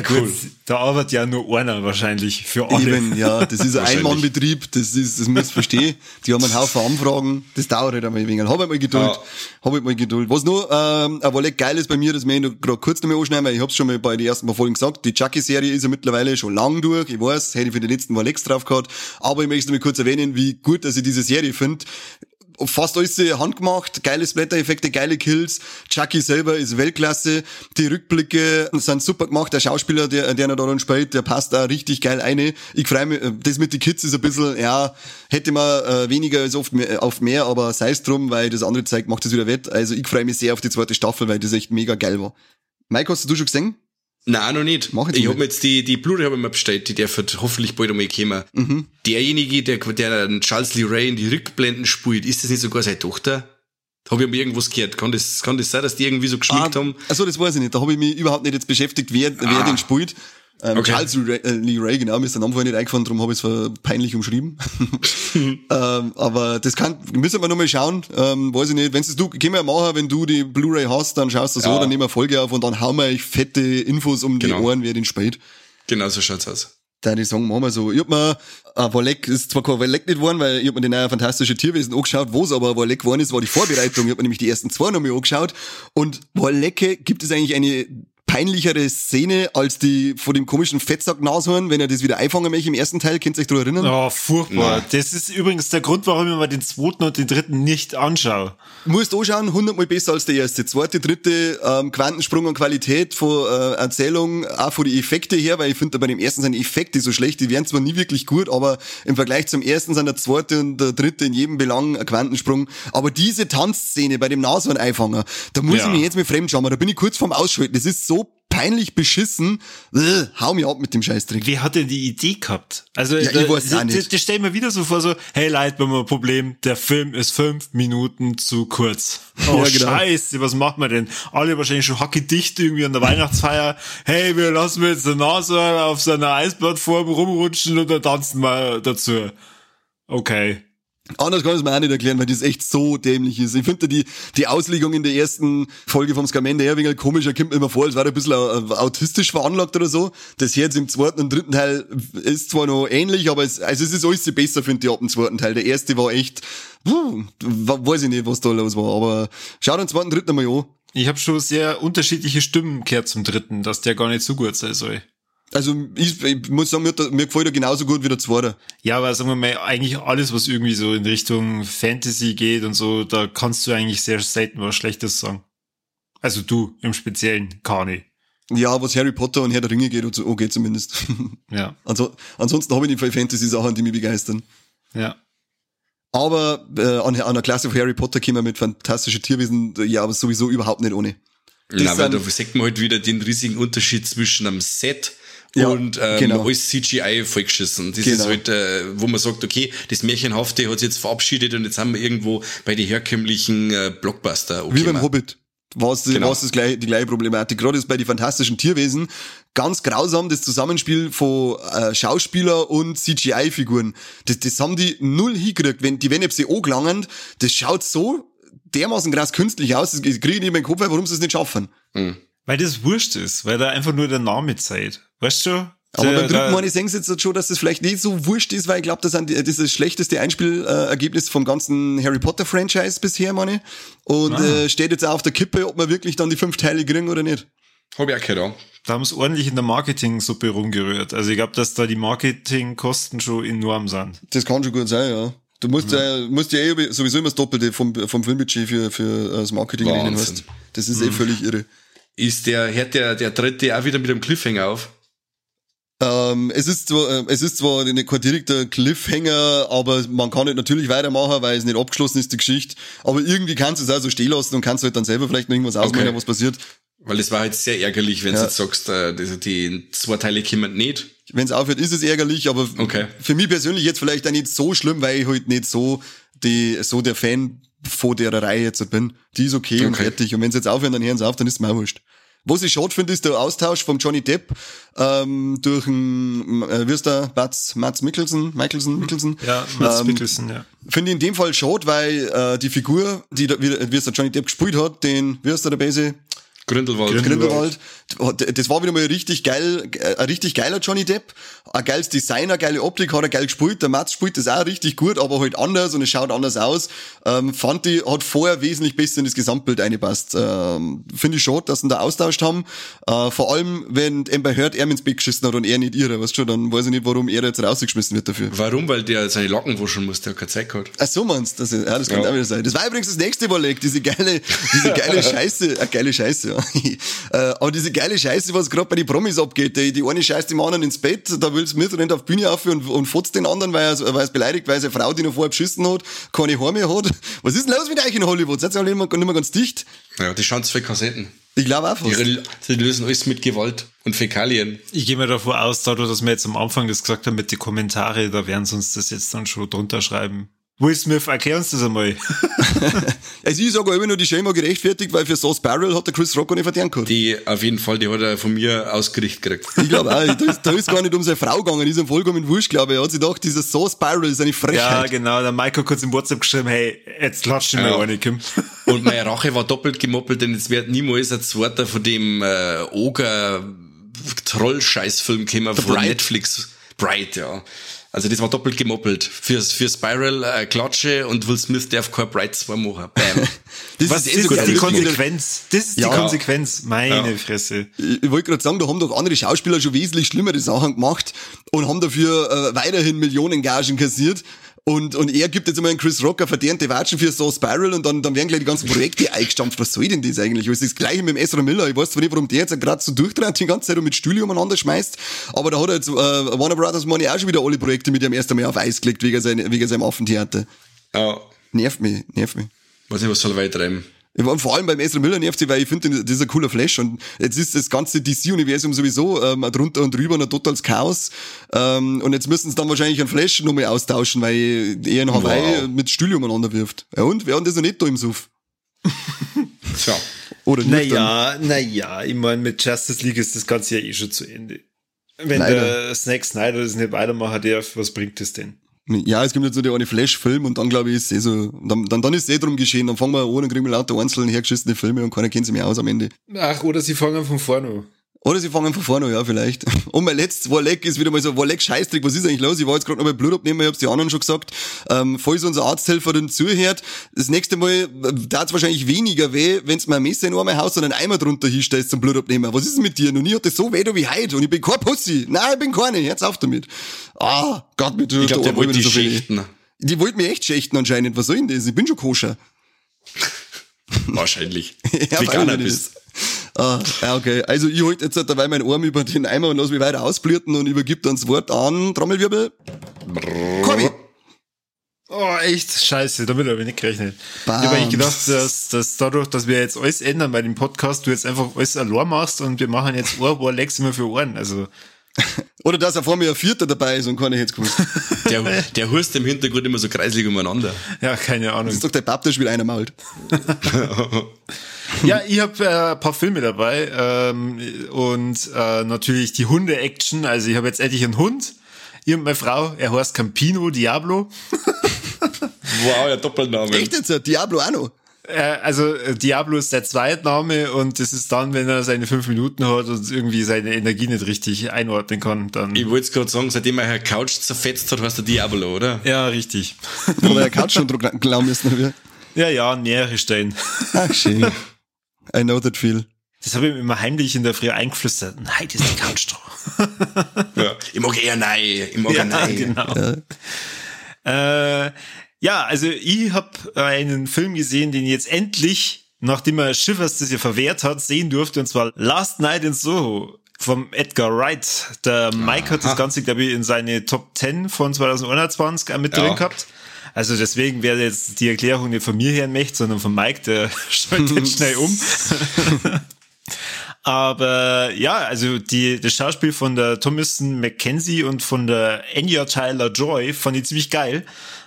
[SPEAKER 1] gut, da arbeitet ja nur einer wahrscheinlich für alle.
[SPEAKER 2] Eben, ja, das ist ein. Einmannbetrieb, das ist, das muss ich verstehen. Die haben einen Haufen Anfragen, das dauert halt einmal ein wenig. Hab halt mal Geduld,
[SPEAKER 3] Ja.
[SPEAKER 2] hab halt mal Geduld. Was noch, ähm, aber leck geil ist bei mir, das möchte ich grad kurz noch mal anschneiden, weil ich hab's schon mal bei den ersten paar Folgen gesagt, die Chucky-Serie ist ja mittlerweile schon lang durch, ich weiß, hätte ich für die letzten Mal Lex drauf gehabt, aber ich möchte noch mal kurz erwähnen, wie gut, dass ich diese Serie finde. Fast alles handgemacht, geile Splatter-Effekte, geile Kills. Chucky selber ist Weltklasse. Die Rückblicke sind super gemacht. Der Schauspieler, der, der da spielt, der passt da richtig geil eine. Ich freue mich, das mit den Kids ist ein bisschen, ja, hätte man äh, weniger als oft mehr, auf mehr, aber sei es drum, weil das andere zeigt, macht es wieder wett. Also ich freue mich sehr auf die zweite Staffel, weil das echt mega geil war. Mike, hast du schon gesehen?
[SPEAKER 3] Nein, noch nicht.
[SPEAKER 2] Mach jetzt
[SPEAKER 3] ich
[SPEAKER 2] mal.
[SPEAKER 3] hab mir jetzt die, die Blu-ray hab ich mir bestellt, die darf halt hoffentlich bald einmal kommen. Derjenige, der, der Charles Lee Ray in die Rückblenden spielt, ist das nicht sogar seine Tochter? Habe ich aber irgendwas gehört. Kann das, kann das sein, dass die irgendwie so geschmeckt
[SPEAKER 2] Ah,
[SPEAKER 3] haben?
[SPEAKER 2] also das weiß ich nicht. Da habe ich mich überhaupt nicht jetzt beschäftigt, wer, wer den spielt. Ähm,
[SPEAKER 3] Okay.
[SPEAKER 2] Charles Lee Ray, äh, Lee Ray, genau, mir ist der Name vorher nicht eingefallen, darum habe ich es peinlich umschrieben. ähm, aber das kann, müssen wir nochmal schauen, ähm, weiß ich nicht. Wenn es du, können wir machen, wenn du die Blu-ray hast, dann schaust du so,
[SPEAKER 3] Ja.
[SPEAKER 2] dann nehmen wir Folge auf und dann hauen wir euch fette Infos um die
[SPEAKER 3] Genau.
[SPEAKER 2] Ohren, wer den spielt.
[SPEAKER 3] Genau so schaut's aus.
[SPEAKER 2] Da die sagen, machen wir so. Ich hab mir, ein Walleck ist zwar kein Walleck nicht geworden, weil ich hab mir den neuen fantastische Tierwesen angeschaut, wo es aber ein geworden ist, war die Vorbereitung. Ich hab mir nämlich die ersten zwei nochmal angeschaut. Und Wallecke gibt es eigentlich eine peinlichere Szene als die von dem komischen Fettsack-Nashorn, wenn er das wieder einfangen möchte im ersten Teil. Könnt ihr euch daran erinnern?
[SPEAKER 1] Oh, furchtbar.
[SPEAKER 3] Nein.
[SPEAKER 1] Das ist übrigens der Grund, warum ich mir den zweiten und den dritten nicht anschaue.
[SPEAKER 2] Musst anschauen, hundertmal besser als der erste. Zweite, dritte, ähm, Quantensprung an Qualität von äh, Erzählung, auch von den Effekte her, weil ich finde, bei dem ersten sind die Effekte so schlecht, die wären zwar nie wirklich gut, aber im Vergleich zum ersten sind der zweite und der dritte in jedem Belang ein Quantensprung. Aber diese Tanzszene bei dem Nashorn-Einfanger, da muss
[SPEAKER 1] Ja.
[SPEAKER 2] ich mich jetzt mit fremdschauen, da bin ich kurz vorm Ausschalten. Das ist so peinlich beschissen. Äh, hau mir ab mit dem Scheißdreck.
[SPEAKER 1] Wer hat denn die Idee gehabt? Also,
[SPEAKER 2] Ja,
[SPEAKER 1] da,
[SPEAKER 2] ich weiß es auch
[SPEAKER 1] das,
[SPEAKER 2] nicht.
[SPEAKER 1] das stell mir wieder so vor, so, hey Leute, wir haben ein Problem, der Film ist fünf Minuten zu kurz. Oh,
[SPEAKER 2] Ja, genau.
[SPEAKER 1] scheiße, was machen wir denn? Alle wahrscheinlich schon hackedicht irgendwie an der Weihnachtsfeier. Hey, wir lassen jetzt den Nashorn auf seiner Eisplattform rumrutschen und dann tanzen wir dazu. Okay.
[SPEAKER 2] Anders kann ich es mir auch nicht erklären, weil das echt so dämlich ist. Ich finde die, die Auslegung in der ersten Folge vom Scamende her wegen komischer kommt mir immer vor, als wäre er ein bisschen äh, autistisch veranlagt oder so. Das jetzt im zweiten und dritten Teil ist zwar noch ähnlich, aber es, also es ist alles besser, finde ich, ab dem zweiten Teil. Der erste war echt, puh, weiß ich nicht, was da los war, aber schau den zweiten, dritten mal an.
[SPEAKER 1] Ich habe schon sehr unterschiedliche Stimmen gehört zum dritten, dass der gar nicht so gut sein soll.
[SPEAKER 2] Also ich, ich muss sagen, mir, mir gefällt er genauso gut wie der zweite.
[SPEAKER 1] Ja, aber sagen wir mal, eigentlich alles, was irgendwie so in Richtung Fantasy geht und so, da kannst du eigentlich sehr selten was Schlechtes sagen. Also du im Speziellen, Kani.
[SPEAKER 2] Ja, was Harry Potter und Herr der Ringe geht, und so- angeht zumindest.
[SPEAKER 1] Ja,
[SPEAKER 2] also, ansonsten habe ich nicht viele Fantasy-Sachen, die mich begeistern.
[SPEAKER 1] ja.
[SPEAKER 2] Aber äh, an, an der Klasse von Harry Potter kommen wir mit fantastischen Tierwesen äh, ja aber sowieso überhaupt nicht ohne. Das
[SPEAKER 3] Na, weil
[SPEAKER 2] sind-
[SPEAKER 3] da sieht man halt wieder den riesigen Unterschied zwischen einem Set
[SPEAKER 2] Ja,
[SPEAKER 3] und ähm,
[SPEAKER 2] genau.
[SPEAKER 3] alles CGI vollgeschissen. Das
[SPEAKER 2] Genau.
[SPEAKER 3] ist halt, äh, wo man sagt, okay, das Märchenhafte hat sich jetzt verabschiedet und jetzt haben wir irgendwo bei den herkömmlichen äh, Blockbuster. Okay,
[SPEAKER 2] Wie beim
[SPEAKER 3] man.
[SPEAKER 2] Hobbit. Was,
[SPEAKER 3] Genau.
[SPEAKER 2] was das gleich, die gleiche Problematik. Gerade ist bei den fantastischen Tierwesen ganz grausam das Zusammenspiel von äh, Schauspieler und CGI-Figuren. Das, das haben die null hingekriegt. Wenn die, wenn ich sie angelangen, das schaut so dermaßen krass künstlich aus, das kriege ich nicht mehr in den Kopf, warum sie es nicht schaffen.
[SPEAKER 1] Weil das wurscht ist, weil da einfach nur der Name zeigt. Weißt du?
[SPEAKER 2] Aber beim dritten Mal, ich sehe jetzt schon, dass das vielleicht nicht so wurscht ist, weil ich glaube, das, das ist das schlechteste Einspielergebnis vom ganzen Harry Potter Franchise bisher, meine ich. Und
[SPEAKER 1] Ah.
[SPEAKER 2] äh, steht jetzt auch auf der Kippe, ob wir wirklich dann die fünf Teile kriegen oder nicht.
[SPEAKER 3] Hab ich auch gehört, ja.
[SPEAKER 1] Da haben sie ordentlich in der Marketing-Suppe rumgerührt. Also ich glaube, dass da die Marketingkosten schon enorm sind.
[SPEAKER 2] Das kann schon gut sein, ja. Du musst ja, musst ja eh sowieso immer das Doppelte vom, vom Filmbudget für, für äh, das Marketing rechnen
[SPEAKER 3] Wahnsinn.
[SPEAKER 2] hast. Das ist eh völlig irre.
[SPEAKER 3] Ist der, hört der, der dritte auch wieder mit einem Cliffhanger auf?
[SPEAKER 2] Ähm, es ist zwar, äh, es ist zwar nicht kein direkter Cliffhanger, aber man kann nicht natürlich weitermachen, weil es nicht abgeschlossen ist, die Geschichte. Aber irgendwie kannst du es auch so stehen lassen und kannst halt dann selber vielleicht noch irgendwas ausmachen,
[SPEAKER 3] Okay.
[SPEAKER 2] was passiert.
[SPEAKER 3] Weil das war halt sehr ärgerlich, wenn
[SPEAKER 2] Ja.
[SPEAKER 3] du jetzt sagst, äh, die zwei Teile kommen nicht.
[SPEAKER 2] Wenn es aufhört, ist es ärgerlich, aber
[SPEAKER 3] Okay.
[SPEAKER 2] für mich persönlich jetzt vielleicht auch nicht so schlimm, weil ich halt nicht so die, so der Fan von der Reihe jetzt bin. Die ist okay, und
[SPEAKER 3] Okay.
[SPEAKER 2] fertig. Und wenn sie jetzt aufhören, dann hören sie auf, dann ist es mir auch wurscht. Was ich schade finde, ist der Austausch vom Johnny Depp ähm, durch einen, äh, wie ist der, Mats, Mats Mikkelsen, Mikkelsen, Mikkelsen.
[SPEAKER 1] Ja, Mats
[SPEAKER 2] Ähm,
[SPEAKER 1] Mikkelsen, ja.
[SPEAKER 2] Finde ich in dem Fall schade, weil äh, die Figur, die, da- wie, wie es der Johnny Depp gespielt hat, den, wie ist der, der Base?
[SPEAKER 3] Grindelwald.
[SPEAKER 2] Grindelwald. Das war wieder mal richtig geil, äh, ein richtig geiler Johnny Depp. Ein geiles Design, eine geile Optik, hat er geil gespielt. Der Mats spielt das auch richtig gut, aber halt anders und es schaut anders aus. Ähm, fand ich, hat vorher wesentlich besser in das Gesamtbild eingepasst. Ähm, Finde ich schade, dass sie ihn da austauscht haben. Äh, vor allem, wenn Amber Heard er ins Bett geschissen hat und er nicht ihre, weißt du, schon, dann weiß ich nicht, warum er jetzt rausgeschmissen wird dafür.
[SPEAKER 3] Warum? Weil der seine Locken waschen muss, der hat keine Zeit gehabt.
[SPEAKER 2] Ach so meinst du? Das, ist- ja, das kann
[SPEAKER 3] Ja.
[SPEAKER 2] auch wieder sein. Das war übrigens das nächste Überleg, diese geile, diese geile Scheiße, äh, geile Scheiße, ja. äh, aber diese geile Scheiße, was gerade bei den Promis abgeht, die, die eine scheißt dem anderen ins Bett, da will's mit, rennt auf die Bühne auf und, und fotzt den anderen, weil er, weil er beleidigt, weil seine Frau, die noch vorher beschissen hat, keine Haare mehr hat. Was ist denn los mit euch in Hollywood? Seid ihr alle nicht mehr, nicht mehr ganz dicht?
[SPEAKER 3] Ja, die schauen für Kassetten.
[SPEAKER 2] Ich glaube auch fast.
[SPEAKER 3] Die, die lösen alles mit Gewalt und Fäkalien.
[SPEAKER 1] Ich gehe mir davon aus, dadurch, dass wir jetzt am Anfang das gesagt haben mit den Kommentare, da werden sie uns das jetzt dann schon drunter schreiben. Will Smith, erklär uns das einmal.
[SPEAKER 2] also ich sage immer nur, die war gerechtfertigt, weil für Sauce Barrel hat der Chris Rock auch nicht verdient gehabt.
[SPEAKER 3] Die, auf jeden Fall, die hat er von mir ausgerichtet gekriegt.
[SPEAKER 2] Ich glaube auch, da ist, da ist gar nicht um seine Frau gegangen, die ist ihm vollkommen wurscht, glaube ich. Er hat sich gedacht, dieser Sauce Barrel ist eine Frechheit.
[SPEAKER 1] Ja, genau, der Michael kurz im WhatsApp geschrieben, hey, jetzt latscht ihn ja. mal eine, Kim.
[SPEAKER 3] Und meine Rache war doppelt gemoppelt, denn es wird niemals ein zweiter von dem äh, Oger Troll-Scheißfilm kommen von Bright. Netflix. Bright, ja. Also das war doppelt gemoppelt. Für, für Spiral äh, Klatsche und Will Smith darf kein Bright 2 machen. Bam.
[SPEAKER 1] das Was ist, ist das die Konsequenz? Das ist ja. die Konsequenz. Meine ja. Fresse.
[SPEAKER 2] Ich, ich wollte gerade sagen, da haben doch andere Schauspieler schon wesentlich schlimmere Sachen gemacht und haben dafür äh, weiterhin Millionen Gagen kassiert. Und, und er gibt jetzt einmal einen Chris Rocker verdiente Watschen für so Spiral und dann, dann werden gleich die ganzen Projekte eingestampft. Was soll denn das eigentlich? Es ist das gleiche mit dem Ezra Miller. Ich weiß zwar nicht, warum der jetzt gerade so durchdreht die ganze Zeit und mit Stühle umeinander schmeißt, aber da hat er jetzt äh, Warner Brothers Money auch schon wieder alle Projekte mit dem ersten Mal auf Eis gelegt wegen, sein, wegen seinem Affentheater.
[SPEAKER 3] Ja.
[SPEAKER 2] Nervt mich, nervt mich.
[SPEAKER 3] Weiß nicht, was soll weiter treiben.
[SPEAKER 2] Vor allem beim Ezra Miller nervt sie, weil ich finde, das ist ein cooler Flash und jetzt ist das ganze DC-Universum sowieso ähm, drunter und drüber ein totales Chaos ähm, und jetzt müssen sie dann wahrscheinlich einen Flash nochmal austauschen, weil er in Hawaii wow. mit Stühle umeinander wirft. Ja und? Wer hat das noch nicht da im Suff?
[SPEAKER 1] Tja. Oder nicht Naja, naja, ich meine, mit Justice League ist das Ganze ja eh schon zu Ende. Wenn Leider. der Snack Snyder das nicht weitermachen darf, was bringt das denn?
[SPEAKER 2] Ja, es gibt jetzt so der eine Flash-Film und dann glaube ich, ist eh so, dann, dann, dann ist es eh drum geschehen, dann fangen wir ohne Krümel lauter einzeln hergeschissene Filme und keiner kennt sie mehr aus am Ende.
[SPEAKER 1] Ach, oder sie fangen von vorne an.
[SPEAKER 2] Oder sie fangen von vorne, ja, vielleicht. Und mein letztes Warleck ist wieder mal so, Warleck Scheißdreck, was ist eigentlich los? Ich war jetzt gerade noch bei Blut abnehmen, ich hab's die anderen schon gesagt. Ähm, falls unser Arzthelfer dann zuhört, das nächste Mal äh, es wahrscheinlich weniger weh, wenn's mir ein Messer in mein Haus und einen Eimer drunter hinstellst zum Blut abnehmen. Was ist denn mit dir? Noch nie hat das so weh wie heute und ich bin kein Pussy. Nein, ich bin keine, jetzt auf damit. Ah, Gott, mit
[SPEAKER 3] Ich glaube, der wollte die so schächten.
[SPEAKER 2] Die wollten mich echt schächten anscheinend. Was soll denn das? Ich bin schon koscher.
[SPEAKER 3] Wahrscheinlich.
[SPEAKER 2] ja, Veganer bist. Ah, ja, okay. Also ich halte jetzt dabei meinen Arm über den Eimer und lass mich weiter ausblüten und übergib dann das Wort an Trommelwirbel.
[SPEAKER 1] Corby. Oh, echt scheiße, damit habe ich nicht gerechnet. Bam. Ich habe eigentlich gedacht, dass, dass dadurch, dass wir jetzt alles ändern bei dem Podcast, du jetzt einfach alles allein machst und wir machen jetzt Ohr, Ohr, Lex immer für Ohren. Also
[SPEAKER 2] Oder dass er vor mir ein Vierter dabei ist und kann ich jetzt gewusst.
[SPEAKER 3] Der, der hust im Hintergrund immer so kreislig umeinander.
[SPEAKER 1] Ja, keine Ahnung. Das
[SPEAKER 2] ist doch der Papp, der spielt einer malt.
[SPEAKER 1] ja, ich habe äh, ein paar Filme dabei ähm, und äh, natürlich die Hunde-Action. Also ich habe jetzt endlich einen Hund. Ich und meine Frau, er heißt Campino Diablo.
[SPEAKER 3] wow, der Doppelname.
[SPEAKER 2] Echt jetzt? Diablo auch noch?
[SPEAKER 1] Äh, also äh, Diablo ist der Zweitname und das ist dann, wenn er seine fünf Minuten hat und irgendwie seine Energie nicht richtig einordnen kann. Dann
[SPEAKER 3] ich wollte gerade sagen, seitdem er eine Couch zerfetzt hat, heißt der Diablo, oder?
[SPEAKER 1] Ja, richtig.
[SPEAKER 2] Oder er Couch schon glauben müssen.
[SPEAKER 1] Ja, ja, nähere Stellen.
[SPEAKER 2] Ach, schön. I know that feel.
[SPEAKER 1] Das habe ich mir immer heimlich in der Früh eingeflüstert. Nein, das ist die Couch drauf.
[SPEAKER 3] ja, ich mag eher nein. Ich mag ja, nein. Genau.
[SPEAKER 1] Ja. Äh, ja, also ich habe einen Film gesehen, den jetzt endlich, nachdem er Schiffers das ja verwehrt hat, sehen durfte, und zwar Last Night in Soho vom Edgar Wright. Der Mike Aha. hat das Ganze, glaube ich, in seine Top 10 von 2021 mit ja. drin gehabt. Also deswegen wäre jetzt die Erklärung nicht von mir her möchte, sondern von Mike, der schaltet schnell um. Aber ja, also die, das Schauspiel von der Thomason McKenzie und von der Anya Tyler Joy fand ich ziemlich geil.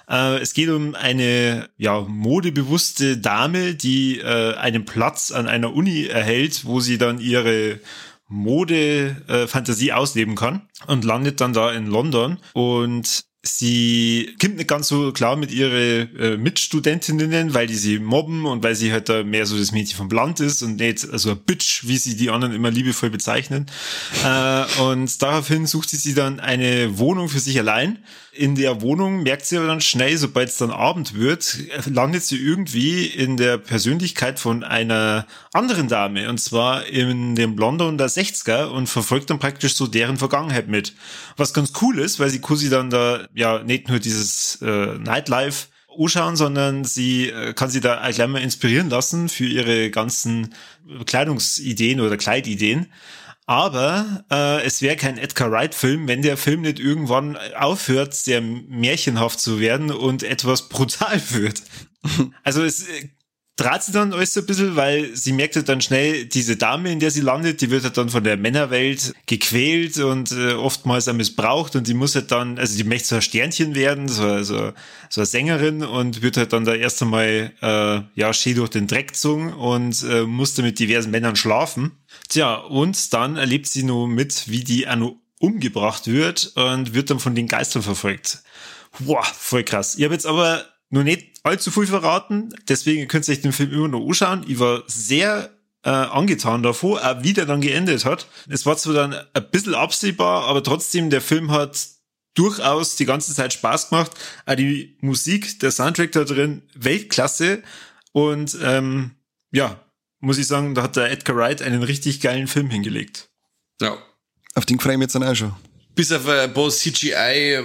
[SPEAKER 1] Äh, es geht um eine ja, modebewusste Dame, die äh, einen Platz an einer Uni erhält, wo sie dann ihre Mode-Fantasie äh, ausleben kann und landet dann da in London und sie kommt nicht ganz so klar mit ihren äh, Mitstudentinnen, weil die sie mobben und weil sie halt da mehr so das Mädchen vom Land ist und nicht so also ein Bitch, wie sie die anderen immer liebevoll bezeichnen. äh, und daraufhin sucht sie sich dann eine Wohnung für sich allein in der Wohnung merkt sie aber dann schnell, sobald es dann Abend wird, landet sie irgendwie in der Persönlichkeit von einer anderen Dame, und zwar in dem London der 60er und verfolgt dann praktisch so deren Vergangenheit mit. Was ganz cool ist, weil sie Kusi dann da ja nicht nur dieses äh, Nightlife anschauen, sondern sie äh, kann sie da gleich mal inspirieren lassen für ihre ganzen Kleidungsideen oder Kleidideen. Aber äh, es wäre kein Edgar Wright-Film, wenn der Film nicht irgendwann aufhört, sehr märchenhaft zu werden und etwas brutal wird. Also es draht sie dann alles so ein bisschen, weil sie merkt halt dann schnell, diese Dame, in der sie landet, die wird halt dann von der Männerwelt gequält und äh, oftmals auch missbraucht und die muss halt dann, also die möchte so ein Sternchen werden, so, so, so eine Sängerin und wird halt dann da erst einmal, äh, ja, schön durch den Dreck gezogen und äh, musste mit diversen Männern schlafen. Tja, und dann erlebt sie nur mit, wie die auch noch umgebracht wird und wird dann von den Geistern verfolgt. Boah, voll krass. Ich habe jetzt aber nur nicht allzu viel verraten, deswegen könnt ihr euch den Film immer noch anschauen. Ich war sehr äh, angetan davor, auch wie der dann geendet hat. Es war zwar dann ein bisschen absehbar, aber trotzdem, der Film hat durchaus die ganze Zeit Spaß gemacht. Auch die Musik, der Soundtrack da drin, Weltklasse. Und ähm, ja, muss ich sagen, da hat der Edgar Wright einen richtig geilen Film hingelegt.
[SPEAKER 3] Ja.
[SPEAKER 2] Auf den freue ich mich jetzt dann auch schon.
[SPEAKER 3] Bis auf ein paar CGI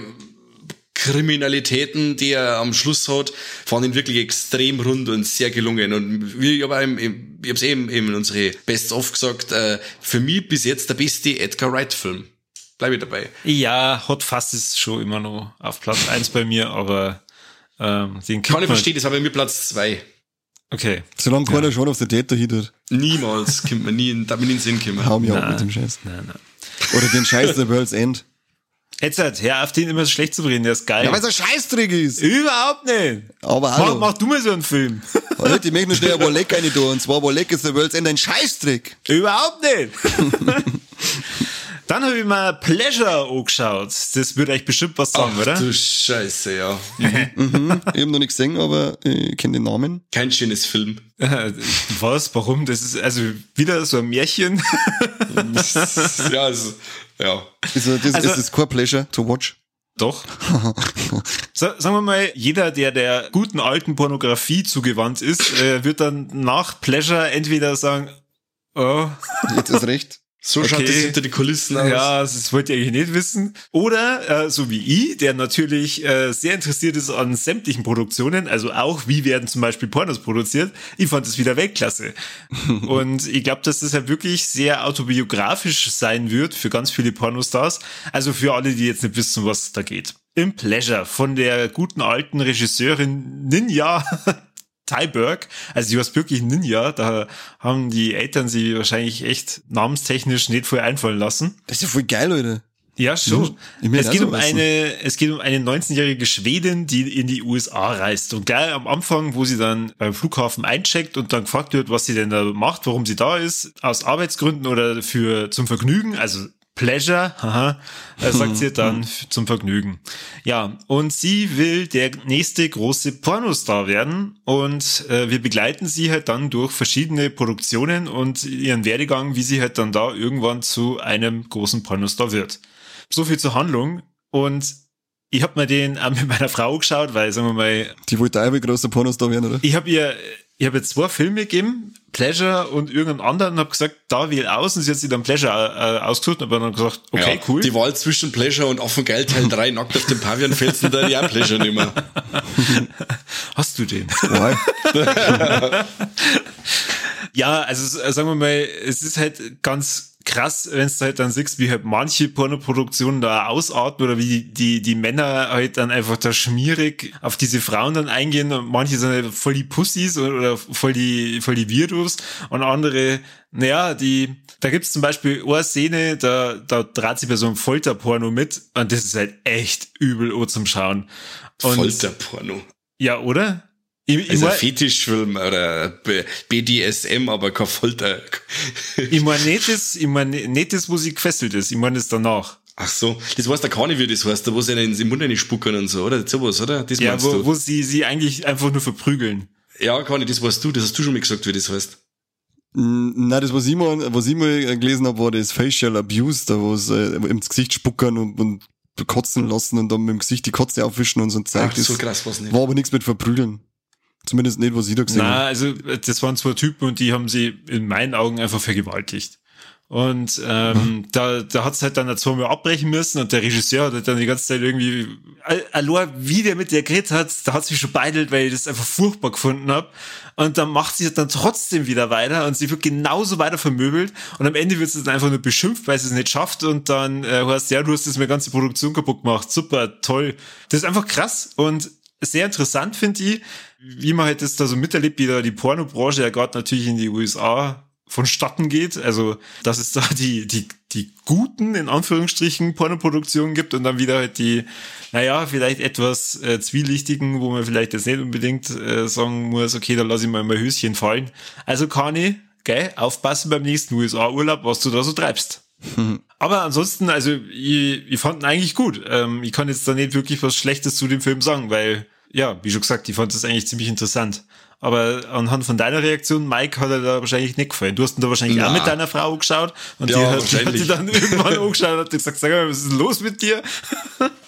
[SPEAKER 3] Kriminalitäten, die er am Schluss hat, fand ihn wirklich extrem rund und sehr gelungen. Und wie ich aber im, im, ich hab's eben, eben in unsere Best of gesagt, äh, für mich bis jetzt der beste Edgar Wright Film. Bleibe ich dabei.
[SPEAKER 1] Ja, Hot Fast ist schon immer noch auf Platz eins bei mir, aber ähm, den
[SPEAKER 3] Kann ich verstehen, das war bei mir Platz zwei.
[SPEAKER 1] Okay.
[SPEAKER 2] Solange ja. keiner schon auf der Täter hittet.
[SPEAKER 3] Niemals kommt man nie in, da bin ich in den Sinn gekommen.
[SPEAKER 2] Hau mich ab mit dem Scheiß.
[SPEAKER 1] Nein, nein.
[SPEAKER 2] Oder den Scheiß der World's End.
[SPEAKER 1] Jetzt halt, hör auf den immer so schlecht zu reden, der ist geil.
[SPEAKER 2] Ja, weil es ein Scheißtrick ist.
[SPEAKER 1] Überhaupt nicht.
[SPEAKER 2] Aber hallo.
[SPEAKER 1] Mach, mach du mal so einen Film.
[SPEAKER 2] Alter, ich möchte nur schnell ein Wolleck rein tun. Und zwar Wolleck ist der World's End ein Scheißtrick.
[SPEAKER 1] Überhaupt nicht. Dann habe ich mal Pleasure angeschaut. Das würde euch bestimmt was sagen,
[SPEAKER 3] Ach,
[SPEAKER 1] oder?
[SPEAKER 3] du Scheiße, ja.
[SPEAKER 2] mhm. Ich habe noch nicht gesehen, aber ich kenne den Namen.
[SPEAKER 3] Kein schönes Film.
[SPEAKER 1] Was? Warum? Das ist also wieder so ein Märchen.
[SPEAKER 3] ja, also, ja.
[SPEAKER 2] Also, das
[SPEAKER 1] Also-
[SPEAKER 2] ist das Core Pleasure to watch.
[SPEAKER 1] Doch. Sa sagen wir mal, jeder, der der guten alten Pornografie zugewandt ist, äh, wird dann nach Pleasure entweder sagen, oh,
[SPEAKER 2] Jetzt ist recht.
[SPEAKER 3] So schaut
[SPEAKER 1] Okay.
[SPEAKER 3] das hinter die Kulissen aus.
[SPEAKER 1] ja, das wollt ihr eigentlich nicht wissen. Oder, äh, so wie ich, der natürlich äh, sehr interessiert ist an sämtlichen Produktionen, also auch, wie werden zum Beispiel Pornos produziert, ich fand das wieder Weltklasse. Und ich glaube, dass das halt wirklich sehr autobiografisch sein wird für ganz viele Pornostars. Also für alle, die jetzt nicht wissen, was da geht. Im Pleasure von der guten alten Regisseurin Ninja Tyberg, also die war wirklich Ninja, da haben die Eltern sie wahrscheinlich echt namenstechnisch nicht voll einfallen lassen.
[SPEAKER 2] Das ist ja voll geil, Leute.
[SPEAKER 1] Ja, schon.
[SPEAKER 2] Ich möchte
[SPEAKER 1] Es geht, um eine, es geht um eine 19-jährige Schwedin, die in die USA reist. Und gleich am Anfang, wo sie dann beim Flughafen eincheckt und dann gefragt wird, was sie denn da macht, warum sie da ist, aus Arbeitsgründen oder für zum Vergnügen, also Pleasure, haha, sagt sie dann f- zum Vergnügen. Ja, und sie will der nächste große Pornostar werden. Und äh, wir begleiten sie halt dann durch verschiedene Produktionen und ihren Werdegang, wie sie halt dann da irgendwann zu einem großen Pornostar wird. So viel zur Handlung. Und ich habe mir den auch mit meiner Frau geschaut, weil, sagen wir mal,
[SPEAKER 2] Die wollte auch wie großer Pornostar werden, oder?
[SPEAKER 1] ich habe ihr, ich habe ihr zwei Filme gegeben, Pleasure und irgendeinen anderen, und habe gesagt, da wähl aus, und sie hat sich dann Pleasure äh, ausgesucht, und habe dann gesagt, okay,
[SPEAKER 3] ja,
[SPEAKER 1] cool.
[SPEAKER 3] Die Wahl zwischen Pleasure und Affengeil Teil 3 nackt auf dem Pavian fällst du da ja Pleasure nicht mehr.
[SPEAKER 1] Hast du den? Ja, also sagen wir mal, es ist halt ganz krass, wenn du halt dann siehst, wie halt manche Pornoproduktionen da ausatmen oder wie die, die, Männer halt dann einfach da schmierig auf diese Frauen dann eingehen und manche sind halt voll die Pussys oder, voll die, voll die Virus und andere, naja, die, da gibt's zum Beispiel eine Szene, da, da dreht sie bei so einem Folterporno mit und das ist halt echt übel oh zum Schauen. Und,
[SPEAKER 3] Folterporno.
[SPEAKER 1] Ja, oder? Ich, ich
[SPEAKER 3] Also
[SPEAKER 1] mein-
[SPEAKER 3] Fetischfilm oder BDSM, aber kein Folter.
[SPEAKER 1] Ich meine nicht das, ich meine nicht das, wo sie gefesselt ist. Ich meine das danach.
[SPEAKER 3] Ach so, das weiß der gar nicht, wie das heißt, da wo sie einen im Mund reinspucken und so, oder? Sowas, oder? Das
[SPEAKER 1] Ja,
[SPEAKER 3] meinst
[SPEAKER 1] wo,
[SPEAKER 3] du?
[SPEAKER 1] wo sie sie eigentlich einfach nur verprügeln.
[SPEAKER 3] Ja, gar nicht, das weißt du, das hast du schon mal gesagt, wie das heißt.
[SPEAKER 2] Nein, das, was ich mal, was ich mal gelesen habe, war das Facial Abuse, da wo sie äh, ins Gesicht spuckern und, und kotzen lassen und dann mit dem Gesicht die Kotze aufwischen und so ein Zeug.
[SPEAKER 3] Ach, so
[SPEAKER 2] Das
[SPEAKER 3] krass war's nicht.
[SPEAKER 2] war aber nichts mit Verprügeln. Zumindest nicht, was ich da gesehen
[SPEAKER 1] Na,
[SPEAKER 2] habe.
[SPEAKER 1] also äh, das waren zwei Typen und die haben sie in meinen Augen einfach vergewaltigt. Und ähm, da, da hat's halt dann zweimal abbrechen müssen und der Regisseur hat halt dann die ganze Zeit irgendwie, Al- Alor, wie der mit der geredet hat, da hat's mich schon beidelt, weil ich das einfach furchtbar gefunden hab. Und dann macht sie es dann trotzdem wieder weiter und sie wird genauso weiter vermöbelt und am Ende wird sie dann einfach nur beschimpft, weil sie es nicht schafft und dann äh, heißt, ja, du hast jetzt meine ganze Produktion kaputt gemacht. Super, toll. Das ist einfach krass und sehr interessant, finde ich, wie man halt das da so miterlebt, wie da die Pornobranche ja gerade natürlich in die USA vonstatten geht. Also, dass es da die, die, die guten, in Anführungsstrichen, Pornoproduktionen gibt und dann wieder halt die, naja, vielleicht etwas äh, zwielichtigen, wo man vielleicht jetzt nicht unbedingt äh, sagen muss, okay, da lasse ich mal mein Höschen fallen. Also, Kani, gell, aufpassen beim nächsten USA-Urlaub, was du da so treibst. Aber ansonsten, also ich, ich fand ihn eigentlich gut. Ähm, ich kann jetzt da nicht wirklich was Schlechtes zu dem Film sagen, weil, ja, wie schon gesagt, ich fand das eigentlich ziemlich interessant. Aber anhand von deiner Reaktion, Mike, hat er da wahrscheinlich nicht gefallen. Du hast ihn da wahrscheinlich
[SPEAKER 3] Na.
[SPEAKER 1] auch mit deiner Frau geschaut und
[SPEAKER 3] Ja,
[SPEAKER 1] die, hat, die hat dann irgendwann angeschaut und hat gesagt, sag mal, was ist denn los mit dir?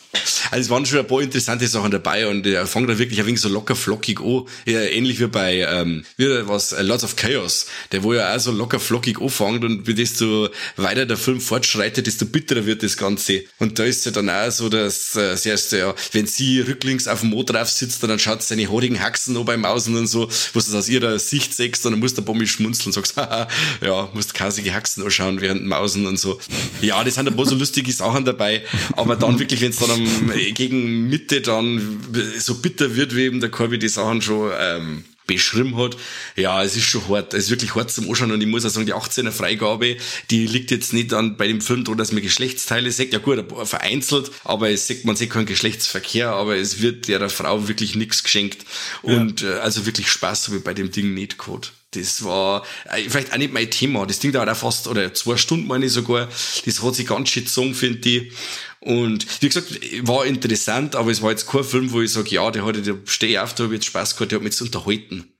[SPEAKER 3] Also es waren schon ein paar interessante Sachen dabei und er fängt da wirklich ein wenig so locker flockig an, ja, ähnlich wie bei ähm, wie was äh, Lords of Chaos, der wo ja auch so locker flockig anfängt und desto weiter der Film fortschreitet, desto bitterer wird das Ganze. Und da ist ja dann auch so, dass äh, das erste, ja, wenn sie rücklings auf dem Motor drauf sitzt, dann schaut sie seine haarigen Haxen an beim Mausen und so, wo du das aus ihrer Sicht siehst, dann musst du ein paar Mal schmunzeln und sagst, haha, ja, musst kasige Haxen anschauen während dem Mausen und so. Ja, das sind ein paar so lustige Sachen dabei, aber dann wirklich, wenn es dann am, gegen Mitte dann so bitter wird, wie eben der Corby die Sachen schon ähm, beschrieben hat, ja, es ist schon hart, es ist wirklich hart zum Anschauen. Und ich muss auch sagen, die 18er Freigabe, die liegt jetzt nicht an bei dem Film dran, dass man Geschlechtsteile sagt, ja gut, vereinzelt, aber es sagt, man sieht keinen Geschlechtsverkehr, aber es wird der, Frau wirklich nichts geschenkt. Und äh, also wirklich Spaß habe ich bei dem Ding nicht gehabt. Das war äh, vielleicht auch nicht mein Thema. Das Ding dauert auch fast, oder zwei Stunden meine ich sogar. Das hat sich ganz schön gezogen, finde ich. Und wie gesagt, war interessant, aber es war jetzt kein Film, wo ich sage, ja, der hatte, der stehe ich auf, da habe ich jetzt Spaß gehabt, der hat mich jetzt unterhalten.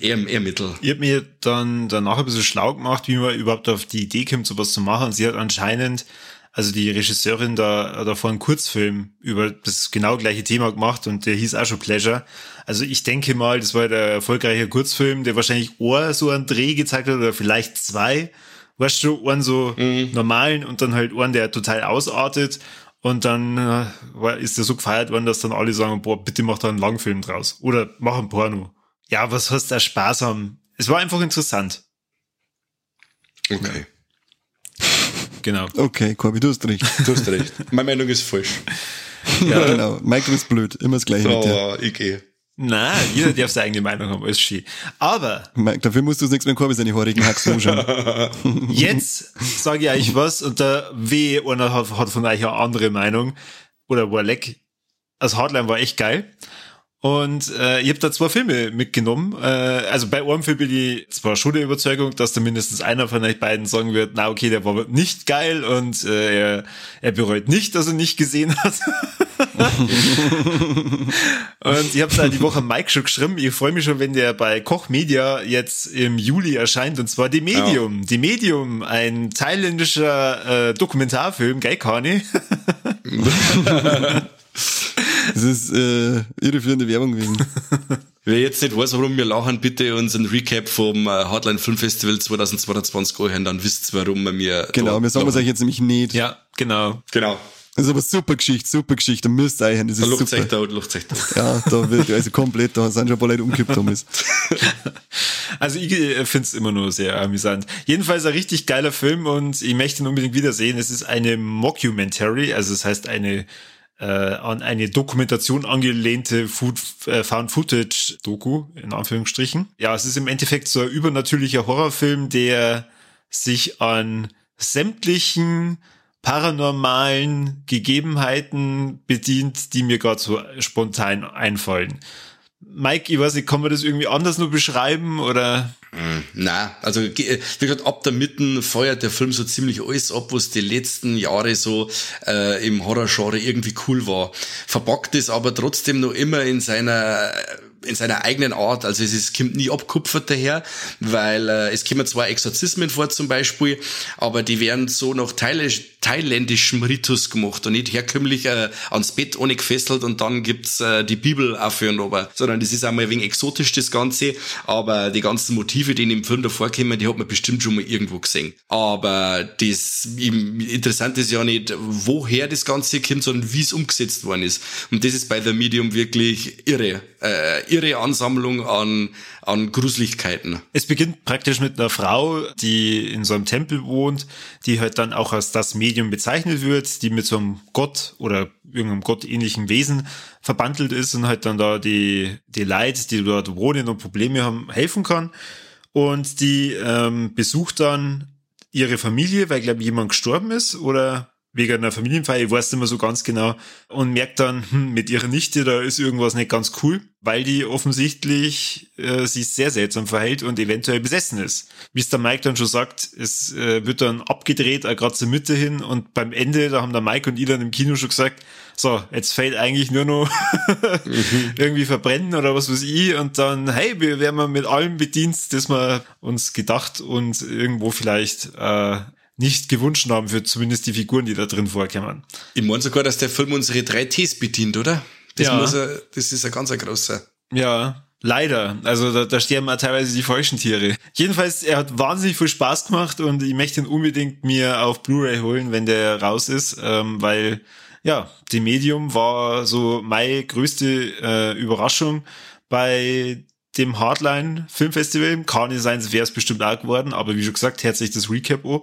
[SPEAKER 3] Eher, eher mittel.
[SPEAKER 1] Ich habe mir dann danach ein bisschen schlau gemacht, wie man überhaupt auf die Idee kommt, sowas zu machen. Sie hat anscheinend, also die Regisseurin da davor einen Kurzfilm über das genau gleiche Thema gemacht und der hieß auch schon Pleasure. Also ich denke mal, das war der erfolgreiche Kurzfilm, der wahrscheinlich auch so einen Dreh gezeigt hat oder vielleicht zwei. Weißt du, einen so normalen und dann halt einen, der total ausartet. Und dann äh, war, ist der so gefeiert worden, dass dann alle sagen, boah, bitte mach da einen Langfilm draus. Oder mach ein Porno. Ja, was hast da Spaß haben? Es war einfach interessant.
[SPEAKER 3] Okay.
[SPEAKER 1] Genau.
[SPEAKER 2] Okay, Corby, du hast recht.
[SPEAKER 3] Du hast recht. Meine Meinung ist falsch.
[SPEAKER 2] Ja, genau. Michael ist blöd. Immer das Gleiche mit.
[SPEAKER 3] Oh, ich gehe.
[SPEAKER 1] Na, jeder darf seine eigene Meinung haben, alles schön. Aber
[SPEAKER 2] Mike, dafür musst du das nächste Mal Corby seine haarigen Haxen anschauen.
[SPEAKER 1] jetzt sage ich euch was und der weh, einer hat, hat von euch eine andere Meinung oder war leck. Das Hardline war echt geil. Und äh, ich habe da zwei Filme mitgenommen. Äh, also bei einem Film bin ich zwar schon der Überzeugung, dass da mindestens einer von euch beiden sagen wird, na okay, der war nicht geil und äh, er, er bereut nicht, dass er nicht gesehen hat. und ich habe da die Woche Mike schon geschrieben. Ich freue mich schon, wenn der bei Koch Media jetzt im Juli erscheint. Und zwar Die Medium. Die Medium, ein thailändischer äh, Dokumentarfilm, geil, Kani?
[SPEAKER 2] Das ist äh, irreführende Werbung gewesen.
[SPEAKER 3] Wer jetzt nicht weiß, warum wir lachen, bitte unseren Recap vom äh, Hardline Film Festival 2022 anhören, dann wisst ihr, warum wir mir
[SPEAKER 2] Genau,
[SPEAKER 3] da
[SPEAKER 2] wir sagen es euch jetzt nämlich nicht.
[SPEAKER 1] ja, genau.
[SPEAKER 3] Genau.
[SPEAKER 2] Das ist aber super Geschichte, super Geschichte. Da müsst ihr euch, das
[SPEAKER 3] Da
[SPEAKER 2] ist
[SPEAKER 3] lucht sich
[SPEAKER 2] super.
[SPEAKER 3] da, lucht sich da.
[SPEAKER 2] Ja, da wird also komplett, da sind schon ein paar Leute umgekippt, Thomas.
[SPEAKER 1] Also ich finde es immer nur sehr amüsant. Jedenfalls ein richtig geiler Film und ich möchte ihn unbedingt wiedersehen. Es ist eine Mockumentary, also das heißt eine äh, an eine Dokumentation angelehnte Food, äh, Found-Footage-Doku, in Anführungsstrichen. Ja, es ist im Endeffekt so ein übernatürlicher Horrorfilm, der sich an sämtlichen paranormalen Gegebenheiten bedient, die mir gerade so spontan einfallen. Mike, ich weiß nicht, kann man das irgendwie anders nur beschreiben oder?
[SPEAKER 3] Na, also äh, wie gesagt, ab der Mitten feuert der Film so ziemlich alles ab, was die letzten Jahre so äh, im Horrorgenre irgendwie cool war. Verpackt es aber trotzdem noch immer in seiner in seiner eigenen Art. Also es ist, kommt nie abkupfert daher, weil äh, es kommen zwar Exorzismen vor zum Beispiel, aber die werden so nach thailändisch, thailändischem Ritus gemacht und nicht herkömmlich äh, ans Bett ohne gefesselt und dann gibt's äh, die Bibel auch für ihn aber, sondern das ist einmal ein wenig exotisch das Ganze, aber die ganzen Motive, die in dem Film davor kommen, die hat man bestimmt schon mal irgendwo gesehen. Aber das im- interessant ist ja nicht, woher das Ganze kommt, sondern wie es umgesetzt worden ist. Und das ist bei The Medium wirklich irre. Äh, irre Ansammlung an, an Gruseligkeiten.
[SPEAKER 1] Es beginnt praktisch mit einer Frau, die in so einem Tempel wohnt, die halt dann auch als das Medium bezeichnet wird, die mit so einem Gott oder irgendeinem gottähnlichen Wesen verbandelt ist und halt dann da die, die Leute, die dort wohnen und Probleme haben, helfen kann. Und die ähm, besucht dann ihre Familie, weil, glaube ich, jemand gestorben ist oder wegen einer Familienfeier, ich weiß nicht mehr so ganz genau, und merkt dann, hm, mit ihrer Nichte, da ist irgendwas nicht ganz cool, weil die offensichtlich äh, sich sehr seltsam verhält und eventuell besessen ist. Wie es der Mike dann schon sagt, es äh, wird dann abgedreht, äh, gerade zur Mitte hin und beim Ende, da haben der Mike und ich dann im Kino schon gesagt, so, jetzt fällt eigentlich nur noch irgendwie verbrennen oder was weiß ich und dann, hey, wir werden mit allem bedient, das wir uns gedacht und irgendwo vielleicht äh, nicht gewünscht haben für zumindest die Figuren, die da drin vorkommen.
[SPEAKER 3] Ich meine sogar, dass der Film unsere drei Ts bedient, oder? Das, ja. muss er, das ist ein ganz großer.
[SPEAKER 1] Ja, Leider. Also da, da sterben auch teilweise die falschen Tiere. Jedenfalls, er hat wahnsinnig viel Spaß gemacht und ich möchte ihn unbedingt mir auf Blu-ray holen, wenn der raus ist, ähm, weil ja, die Medium war so meine größte äh, Überraschung bei dem Hardline Filmfestival. Kann nicht sein, wäre es bestimmt auch geworden, aber wie schon gesagt, herzlich das Recap an.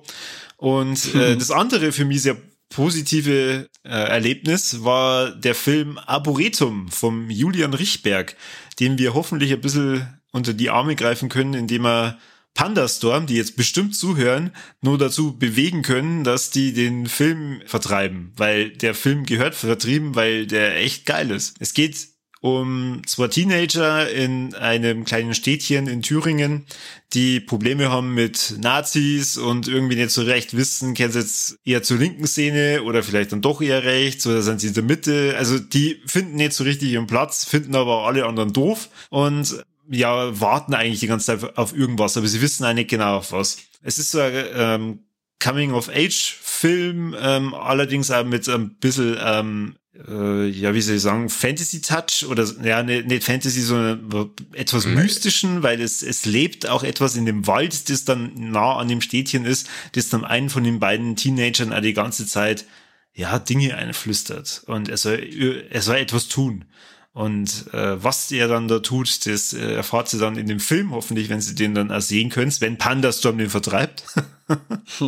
[SPEAKER 1] Und äh, mhm. das andere für mich sehr positive äh, Erlebnis war der Film Arboretum vom Julian Richberg, den wir hoffentlich ein bisschen unter die Arme greifen können, indem er Pandastorm, die jetzt bestimmt zuhören, nur dazu bewegen können, dass die den Film vertreiben, weil der Film gehört vertrieben, weil der echt geil ist. Es geht um zwei Teenager in einem kleinen Städtchen in Thüringen, die Probleme haben mit Nazis und irgendwie nicht so recht wissen, kennen sie jetzt eher zur linken Szene oder vielleicht dann doch eher rechts oder sind sie in der Mitte. Also die finden nicht so richtig ihren Platz, finden aber alle anderen doof und ja, warten eigentlich die ganze Zeit auf irgendwas, aber sie wissen eigentlich genau auf was. Es ist so ein ähm, Coming-of-Age-Film, ähm, allerdings auch mit ein bisschen ähm, äh, ja, wie soll ich sagen, Fantasy-Touch oder ja, ne, nicht Fantasy, sondern etwas mhm. Mystischen, weil es, es lebt auch etwas in dem Wald, das dann nah an dem Städtchen ist, das dann einen von den beiden Teenagern auch die ganze Zeit ja, Dinge einflüstert und er soll, er soll etwas tun. Und äh, was er dann da tut, das äh, erfahrt sie dann in dem Film, hoffentlich, wenn sie den dann auch sehen könnt, wenn Pandastorm den vertreibt.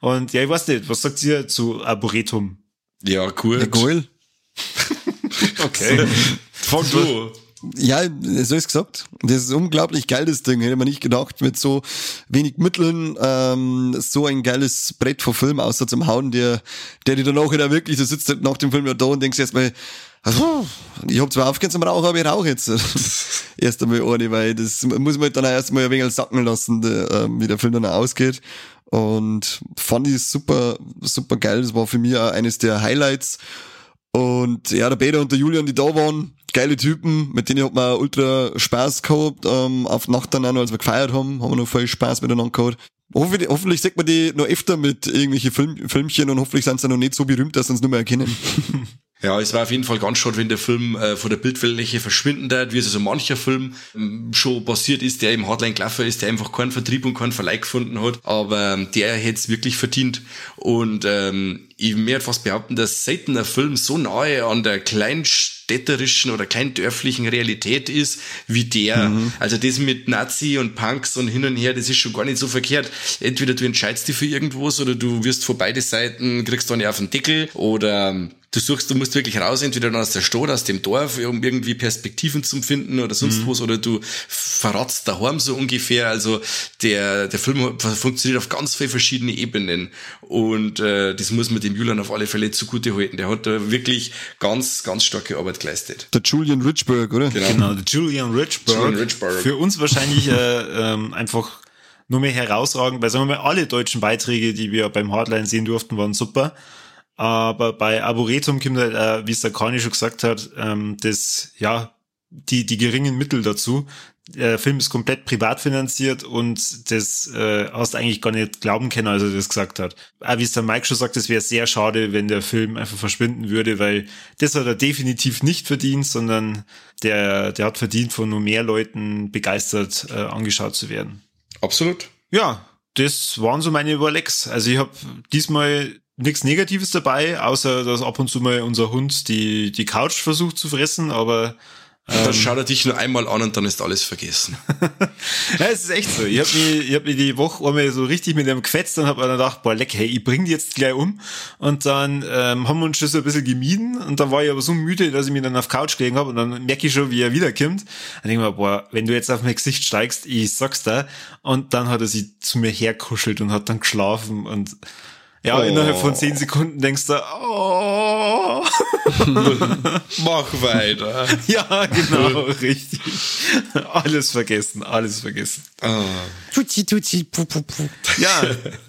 [SPEAKER 1] und ja, ich weiß nicht, was sagt ihr zu Arboretum?
[SPEAKER 3] Ja, cool. Ja,
[SPEAKER 2] cool.
[SPEAKER 3] okay. Fang du.
[SPEAKER 2] Ja, so ist gesagt. Das ist ein unglaublich geiles Ding. Hätte man nicht gedacht, mit so wenig Mitteln ähm, so ein geiles Brett vor Film außer zum Hauen, der, der dir dann auch wieder wirklich, du sitzt nach dem Film ja da und denkst erstmal, also, ich hab zwar aufgehört zum Rauchen, aber ich rauche jetzt erst einmal ohne, weil das muss man halt dann erstmal ein wenig sacken lassen, äh, wie der Film dann ausgeht. Und fand ich super, super geil. Das war für mich auch eines der Highlights. Und ja, der Peter und der Julian, die da waren, geile Typen, mit denen hat man ultra Spaß gehabt, ähm, auf Nacht dann auch noch, als wir gefeiert haben, haben wir noch voll Spaß miteinander gehabt. Hoffentlich, hoffentlich sieht man die noch öfter mit irgendwelchen Film, Filmchen und hoffentlich sind sie noch nicht so berühmt, dass sie uns nur mehr erkennen.
[SPEAKER 3] Ja, es war auf jeden Fall ganz schade, wenn der Film äh, von der Bildfläche verschwinden wird, wie es also mancher Film ähm, schon passiert ist, der im Hardline gelaufen ist, der einfach keinen Vertrieb und keinen Verleih gefunden hat. Aber ähm, der hätte es wirklich verdient. Und ähm, ich werde fast behaupten, dass selten ein Film so nahe an der kleinstädterischen oder kleindörflichen Realität ist wie der. Mhm. Also das mit Nazi und Punks und hin und her, das ist schon gar nicht so verkehrt. Entweder du entscheidest dich für irgendwas oder du wirst vor beide Seiten, kriegst dann ja auf den Deckel oder ähm, du suchst, du musst wirklich raus, entweder aus der Stadt, aus dem Dorf, um irgendwie Perspektiven zu finden oder sonst mhm. was, oder du verratzt daheim so ungefähr. Also der, der Film funktioniert auf ganz viele verschiedene Ebenen. Und äh, das muss man dem Julian auf alle Fälle zugute halten. Der hat da wirklich ganz, ganz starke Arbeit geleistet.
[SPEAKER 2] Der Julian Richburg, oder?
[SPEAKER 1] Genau, genau der Julian Richburg. Julian Richburg. Für uns wahrscheinlich äh, ähm, einfach nur mehr herausragend, weil sagen wir mal, alle deutschen Beiträge, die wir beim Hardline sehen durften, waren super. Aber bei Arboretum kommt halt, äh, wie es der Kani schon gesagt hat, ähm, das, ja, die, die geringen Mittel dazu. Der Film ist komplett privat finanziert und das äh, hast du eigentlich gar nicht glauben können, als er das gesagt hat. Aber wie es der Mike schon sagt, es wäre sehr schade, wenn der Film einfach verschwinden würde, weil das hat er definitiv nicht verdient, sondern der, der hat verdient, von nur mehr Leuten begeistert äh, angeschaut zu werden.
[SPEAKER 3] Absolut.
[SPEAKER 1] Ja, das waren so meine Überlecks. Also ich habe diesmal nichts Negatives dabei, außer dass ab und zu mal unser Hund die, die Couch versucht zu fressen, aber
[SPEAKER 3] dann ähm, schaut er dich nur einmal an und dann ist alles vergessen.
[SPEAKER 1] ja, es ist echt so. Ich habe mich, ich hab mich die Woche einmal so richtig mit dem gefetzt und habe dann gedacht, boah, leck, hey, ich bring die jetzt gleich um. Und dann ähm, haben wir uns schon so ein bisschen gemieden und dann war ich aber so müde, dass ich mich dann auf Couch gelegen habe und dann merke ich schon, wie er wiederkommt. Dann denke ich mir, boah, wenn du jetzt auf mein Gesicht steigst, ich sag's da. Und dann hat er sich zu mir herkuschelt und hat dann geschlafen und ja, oh. innerhalb von zehn Sekunden denkst du, oh.
[SPEAKER 3] Mach weiter.
[SPEAKER 1] ja, genau, richtig. Alles vergessen, alles vergessen. Oh. Tuti, tuti, pu, pu, pu. Ja,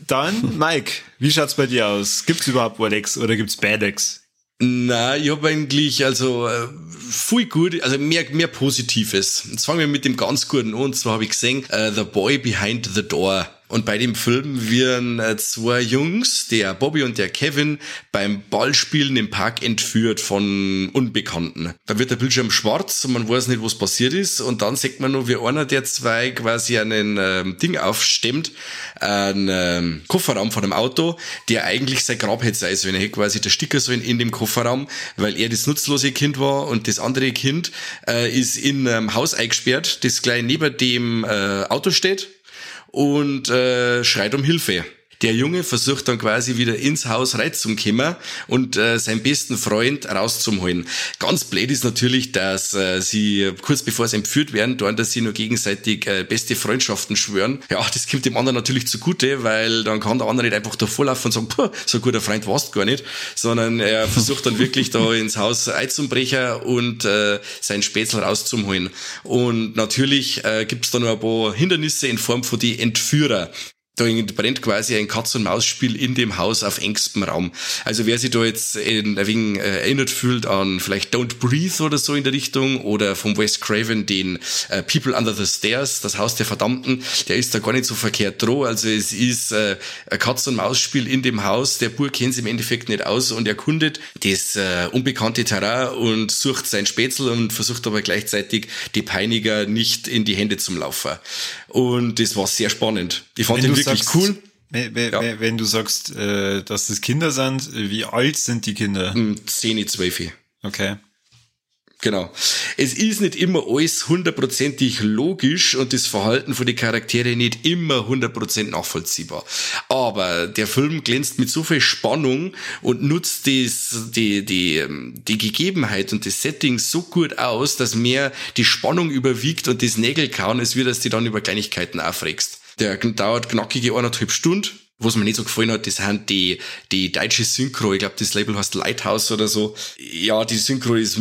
[SPEAKER 1] dann, Mike, wie schaut's bei dir aus? Gibt's überhaupt Rolex oder gibt's Badex?
[SPEAKER 3] Na, ich habe eigentlich also äh, viel gut, also mehr mehr Positives. Jetzt fangen wir mit dem ganz guten an. Und zwar habe ich gesehen, uh, The Boy Behind the Door. Und bei dem Film werden äh, zwei Jungs, der Bobby und der Kevin, beim Ballspielen im Park entführt von Unbekannten. Da wird der Bildschirm schwarz und man weiß nicht, was passiert ist. Und dann sieht man nur, wie einer der zwei quasi einen ähm, Ding aufstemmt, einen ähm, Kofferraum von einem Auto, der eigentlich sein Grab hätte sein sollen. Er hätte quasi der Sticker so in, in dem Kofferraum, weil er das nutzlose Kind war und das andere Kind äh, ist in einem Haus eingesperrt, das gleich neben dem äh, Auto steht und äh, schreit um Hilfe. Der Junge versucht dann quasi wieder ins Haus reinzukommen und äh, seinen besten Freund rauszuholen. Ganz blöd ist natürlich, dass äh, sie kurz bevor sie entführt werden, dort, dass sie nur gegenseitig äh, beste Freundschaften schwören. Ja, das kommt dem anderen natürlich zugute, weil dann kann der andere nicht einfach da vorlaufen und sagen, so ein guter Freund warst du gar nicht, sondern er versucht dann wirklich da ins Haus einzubrechen und äh, seinen Spätzl rauszuholen. Und natürlich äh, gibt es da noch ein paar Hindernisse in Form von die Entführer da brennt quasi ein Katz-und-Maus-Spiel in dem Haus auf engstem Raum. Also wer sich da jetzt in, ein wenig äh, erinnert fühlt an vielleicht Don't Breathe oder so in der Richtung oder vom Wes Craven den äh, People Under the Stairs, das Haus der Verdammten, der ist da gar nicht so verkehrt droh. Also es ist äh, ein Katz-und-Maus-Spiel in dem Haus. Der Bur kennt sich im Endeffekt nicht aus und erkundet das äh, unbekannte Terrain und sucht sein Spätzle und versucht aber gleichzeitig die Peiniger nicht in die Hände zum Laufen. Und das war sehr spannend. Ich fand den wirklich sagst, cool.
[SPEAKER 1] Wenn, ja. wenn du sagst, äh, dass das Kinder sind, wie alt sind die Kinder?
[SPEAKER 3] 10, hm, 12.
[SPEAKER 1] Okay.
[SPEAKER 3] Genau. Es ist nicht immer alles hundertprozentig logisch und das Verhalten von den Charaktere nicht immer hundertprozentig nachvollziehbar. Aber der Film glänzt mit so viel Spannung und nutzt das, die, die, ähm, die Gegebenheit und das Setting so gut aus, dass mehr die Spannung überwiegt und das Nägel kauen, als wie dass du dann über Kleinigkeiten aufregst. Der dauert knackige eineinhalb Stunden. Was mir nicht so gefallen hat, das sind die, die deutsche Synchro. Ich glaube, das Label heißt Lighthouse oder so. Ja, die Synchro ist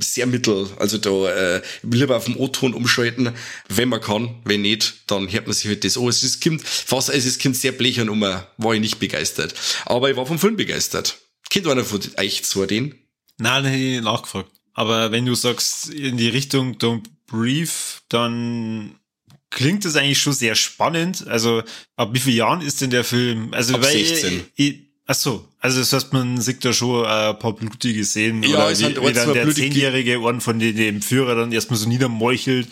[SPEAKER 3] sehr mittel. Also da äh, lieber auf dem O-Ton umschalten, wenn man kann. Wenn nicht, dann hört man sich halt das an. Es ist, kommt fast, also es kommt sehr blechern um, war ich nicht begeistert. Aber ich war vom Film begeistert. Kennt einer von euch zwar den?
[SPEAKER 1] Nein, hätte ich nachgefragt. Aber wenn du sagst, in die Richtung Don't Brief, dann klingt es eigentlich schon sehr spannend. Also, ab wie vielen Jahren ist denn der Film? Also,
[SPEAKER 3] ab 16.
[SPEAKER 1] Ich, ach so, also das heißt, man sieht da schon ein paar blutige Szenen. Ja, oder wie, wie dann der zehnjährige Orden von dem, dem Führer dann erstmal so niedermeuchelt.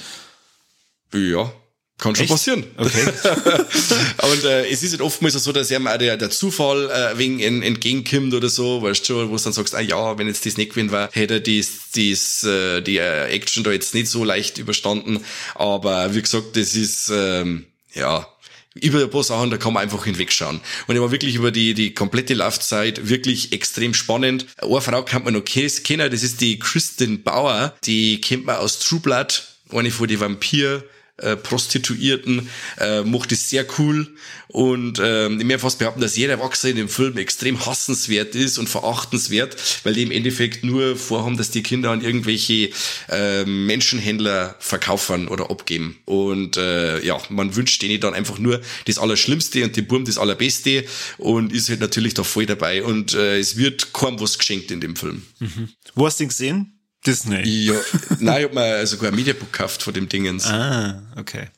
[SPEAKER 3] Ja, kann schon Echt? passieren.
[SPEAKER 1] Okay.
[SPEAKER 3] und äh, es ist halt oftmals so, dass ihm auch der, der Zufall äh, wegen en, entgegenkommt oder so, weißt du schon, wo du dann sagst, ah ja, wenn jetzt das nicht gewesen war, hätte er dies, dies, äh, die äh, Action da jetzt nicht so leicht überstanden. Aber wie gesagt, das ist, ähm, ja, über ein paar Sachen, da kann man einfach hinwegschauen. Und er war wirklich über die, die komplette Laufzeit wirklich extrem spannend. Eine Frau kann man noch kennen, das ist die Kristen Bauer, die kennt man aus True Blood, eine von die Vampir- äh, Prostituierten, äh, macht es sehr cool und ähm, ich mir fast behaupten, dass jeder Erwachsene in dem Film extrem hassenswert ist und verachtenswert, weil die im Endeffekt nur vorhaben, dass die Kinder an irgendwelche äh, Menschenhändler verkaufen oder abgeben und äh, ja, man wünscht denen dann einfach nur das Allerschlimmste und die Burm das Allerbeste und ist halt natürlich da voll dabei und äh, es wird kaum was geschenkt in dem Film.
[SPEAKER 1] Mhm. Wo hast du ihn gesehen? Disney.
[SPEAKER 3] Ja, nein, ich hab mir sogar ein Mediabook gekauft von dem Dingens.
[SPEAKER 1] Ah, okay.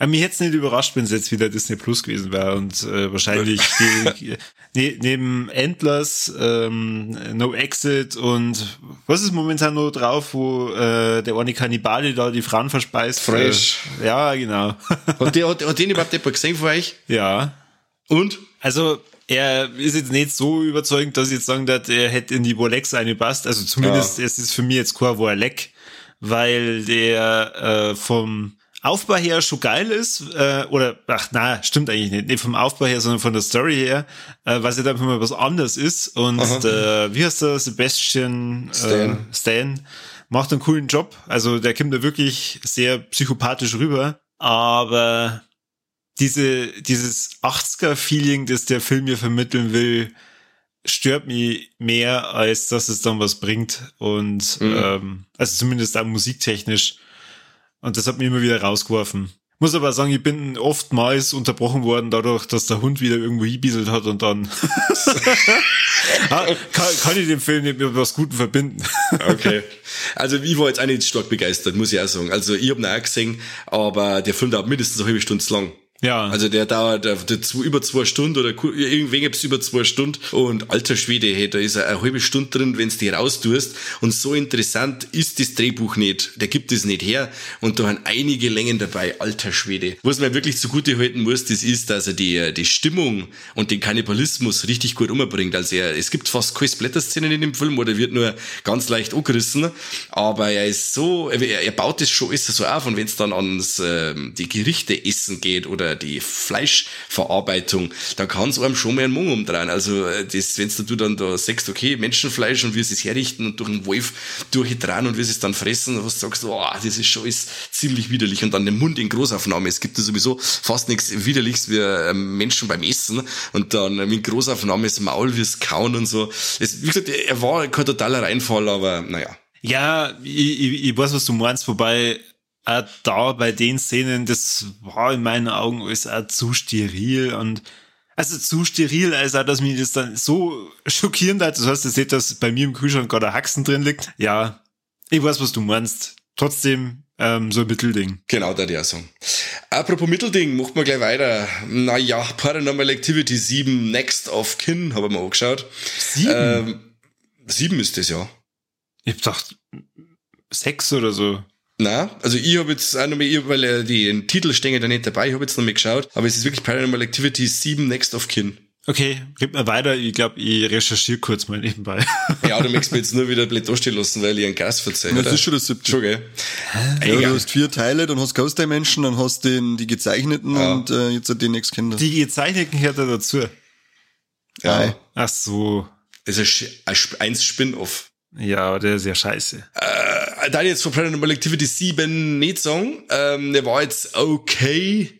[SPEAKER 1] Aber mich hätte es nicht überrascht, wenn es jetzt wieder Disney Plus gewesen wäre und äh, wahrscheinlich die, ne, neben Endless, ähm, No Exit und was ist momentan noch drauf, wo äh, der eine Kannibale da die Frauen verspeist?
[SPEAKER 3] Fresh.
[SPEAKER 1] Äh, ja, genau.
[SPEAKER 3] Hat, der, hat, hat den überhaupt jemand gesehen von euch?
[SPEAKER 1] Ja.
[SPEAKER 3] Und?
[SPEAKER 1] Also er ist jetzt nicht so überzeugend, dass ich jetzt sagen darf, er hätte in die Bolex passt. Also zumindest ja. es ist für mich jetzt kein Leck, weil der äh, vom Aufbau her schon geil ist, äh, oder ach na, stimmt eigentlich nicht, nicht vom Aufbau her, sondern von der Story her, äh, was jetzt einfach mal was anderes ist. Und äh, wie heißt der? Sebastian Stan. Äh, Stan macht einen coolen Job. Also der kommt da wirklich sehr psychopathisch rüber. Aber diese, dieses 80er-Feeling, das der Film mir vermitteln will, stört mich mehr, als dass es dann was bringt. Und mhm. ähm, also zumindest auch musiktechnisch. Und das hat mich immer wieder rausgeworfen. Muss aber sagen, ich bin oftmals unterbrochen worden dadurch, dass der Hund wieder irgendwo hingibieselt hat und dann kann, kann, ich den Film nicht mit was Guten verbinden.
[SPEAKER 3] okay. Also ich war jetzt auch nicht stark begeistert, muss ich auch sagen. Also ich habe ihn auch gesehen, aber der Film dauert mindestens eine halbe Stunde lang. Ja. Also der dauert der, der über zwei Stunden oder irgendwie gibt's über zwei Stunden. Und alter Schwede, hey, da ist eine halbe Stunde drin, wenn's die raustust. Und so interessant ist das Drehbuch nicht. Der gibt es nicht her. Und da haben einige Längen dabei, alter Schwede. Was man wirklich zugute halten muss, das ist, dass er die, die Stimmung und den Kannibalismus richtig gut umbringt. Also er, es gibt fast keine Splatter-Szenen in dem Film oder wird nur ganz leicht angerissen. Aber er ist so, er, er baut das schon alles so auf. Und wenn's dann ans äh, die Gerichte essen geht oder die Fleischverarbeitung, da kann es einem schon mal ein Mung umdrehen. Also äh, wenn du dann da sagst, okay, Menschenfleisch und sie es herrichten und durch einen Wolf durchdrehen und sie es dann fressen, was sagst du, oh, das ist schon ist ziemlich widerlich. Und dann den Mund in Großaufnahme. Es gibt ja sowieso fast nichts widerliches wie ähm, Menschen beim Essen und dann in Großaufnahme das Maul wie es kauen und so. Es, wie gesagt, er war kein totaler Reinfall, aber naja.
[SPEAKER 1] Ja, ich, ich, ich weiß, was du meinst, wobei auch da bei den Szenen, das war in meinen Augen alles auch zu steril und also zu steril, als auch, dass mich das dann so schockierend hat. Das heißt, ihr seht, dass bei mir im Kühlschrank gerade ein Haxen drin liegt. Ja, ich weiß, was du meinst. Trotzdem ähm, so ein Mittelding.
[SPEAKER 3] Genau, da auch sagen. Apropos Mittelding, macht man gleich weiter. Naja, Paranormal Activity 7 Next of Kin, habe ich mir angeschaut. Sieben? Ähm, sieben ist das, ja.
[SPEAKER 1] Ich hab gedacht, sechs oder so.
[SPEAKER 3] Na, also ich habe jetzt auch noch mal, weil äh, die den Titel stehen da nicht dabei, ich habe jetzt noch mal geschaut, aber es ist wirklich Paranormal Activity 7 Next of Kin.
[SPEAKER 1] Okay, gib mir weiter, ich glaube, ich recherchiere kurz mal nebenbei.
[SPEAKER 3] Ja, du möchtest mir jetzt nur wieder blöd dastehen lassen, weil ich einen Gas verzeihe.
[SPEAKER 2] Das ist schon das siebte. Schon, gell? Ja, du hast vier Teile, dann hast Ghost Dimension, dann hast den, die gezeichneten ja. und äh, jetzt den Next Kinder.
[SPEAKER 1] Die gezeichneten gehört da dazu.
[SPEAKER 3] Ja.
[SPEAKER 1] Ach so.
[SPEAKER 3] Das ist ein, ein Spin-off.
[SPEAKER 1] Ja, der ist ja scheiße.
[SPEAKER 3] Äh, da jetzt von Paranormal Activity 7 nicht sagen. Ähm, der war jetzt okay.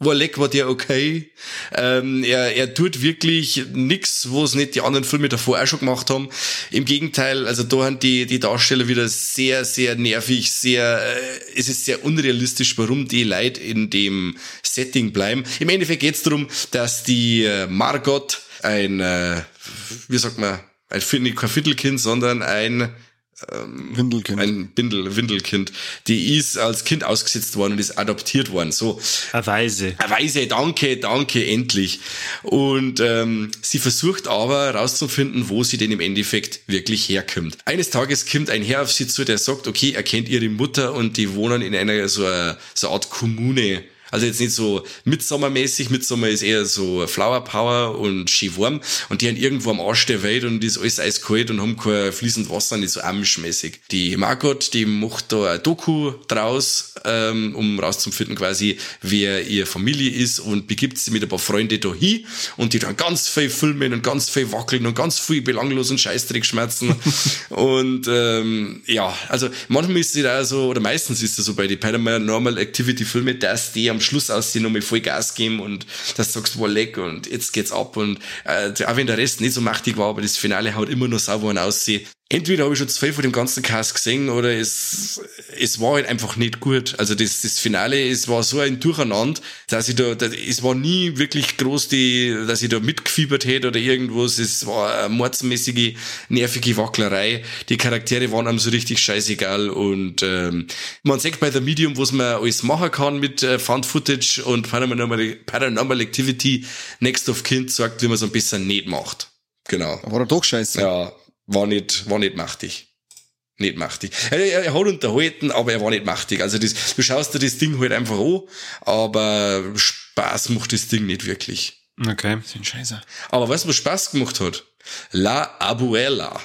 [SPEAKER 3] War leck, war der okay. Ähm, er, er tut wirklich nix, was nicht die anderen Filme davor auch schon gemacht haben. Im Gegenteil, also da haben die, die Darsteller wieder sehr, sehr nervig, sehr, äh, es ist sehr unrealistisch, warum die Leute in dem Setting bleiben. Im Endeffekt geht es darum, dass die äh, Margot ein, äh, wie sagt man, ein, kein Viertelkind, sondern ein ähm,
[SPEAKER 2] Windelkind.
[SPEAKER 3] Ein Bindel, Windelkind. Die ist als Kind ausgesetzt worden und ist adoptiert worden. So.
[SPEAKER 1] Eine Weise.
[SPEAKER 3] Eine Weise, danke, danke, endlich. Und ähm, sie versucht aber herauszufinden, wo sie denn im Endeffekt wirklich herkommt. Eines Tages kommt ein Herr auf sie zu, der sagt, okay, er kennt ihre Mutter und die wohnen in einer so, einer, so eine Art Kommune also jetzt nicht so Midsommermäßig. Midsommer ist eher so Flower Power und schön warm. Und die haben irgendwo am Arsch der Welt und ist alles eiskalt und haben kein fließend Wasser, nicht so amischmäßig. Die Margot, die macht da ein Doku draus, ähm, um rauszufinden quasi, wer ihre Familie ist und begibt sie mit ein paar Freunden da hin und die dann ganz viel filmen und ganz viel wackeln und ganz viel belanglosen Scheißdreck schmerzen. und ähm, ja, also manchmal ist es da so, oder meistens ist es so bei den Paranormal Activity Filmen, dass die am am Schluss aus die nochmal voll Gas geben und das sagst du, leck und jetzt geht's ab. Und äh, auch wenn der Rest nicht so machtig war, aber das Finale haut immer noch sauber aussehen entweder habe ich schon zu viel von dem ganzen Cast gesehen oder es, es war halt einfach nicht gut. Also das, das Finale, es war so ein Durcheinander, dass ich da, da, es war nie wirklich groß, die, dass ich da mitgefiebert hätte oder irgendwas. Es war eine mordsmäßige, nervige Wacklerei. Die Charaktere waren einem so richtig scheißegal und ähm, man sagt bei der Medium, was man alles machen kann mit äh, Found Footage und Paranormal, Paranormal Activity, Next of Kind sagt, wie man es ein bisschen nicht macht. Genau.
[SPEAKER 2] War er doch scheiße.
[SPEAKER 3] Ja, war nicht, war nicht machtig. Nicht machtig. Er, er, er hat unterhalten, aber er war nicht machtig. Also das, du schaust dir das Ding halt einfach an, aber Spaß macht das Ding nicht wirklich.
[SPEAKER 1] Okay.
[SPEAKER 2] sind scheiße.
[SPEAKER 3] Aber weißt du, was Spaß gemacht hat? La Abuela,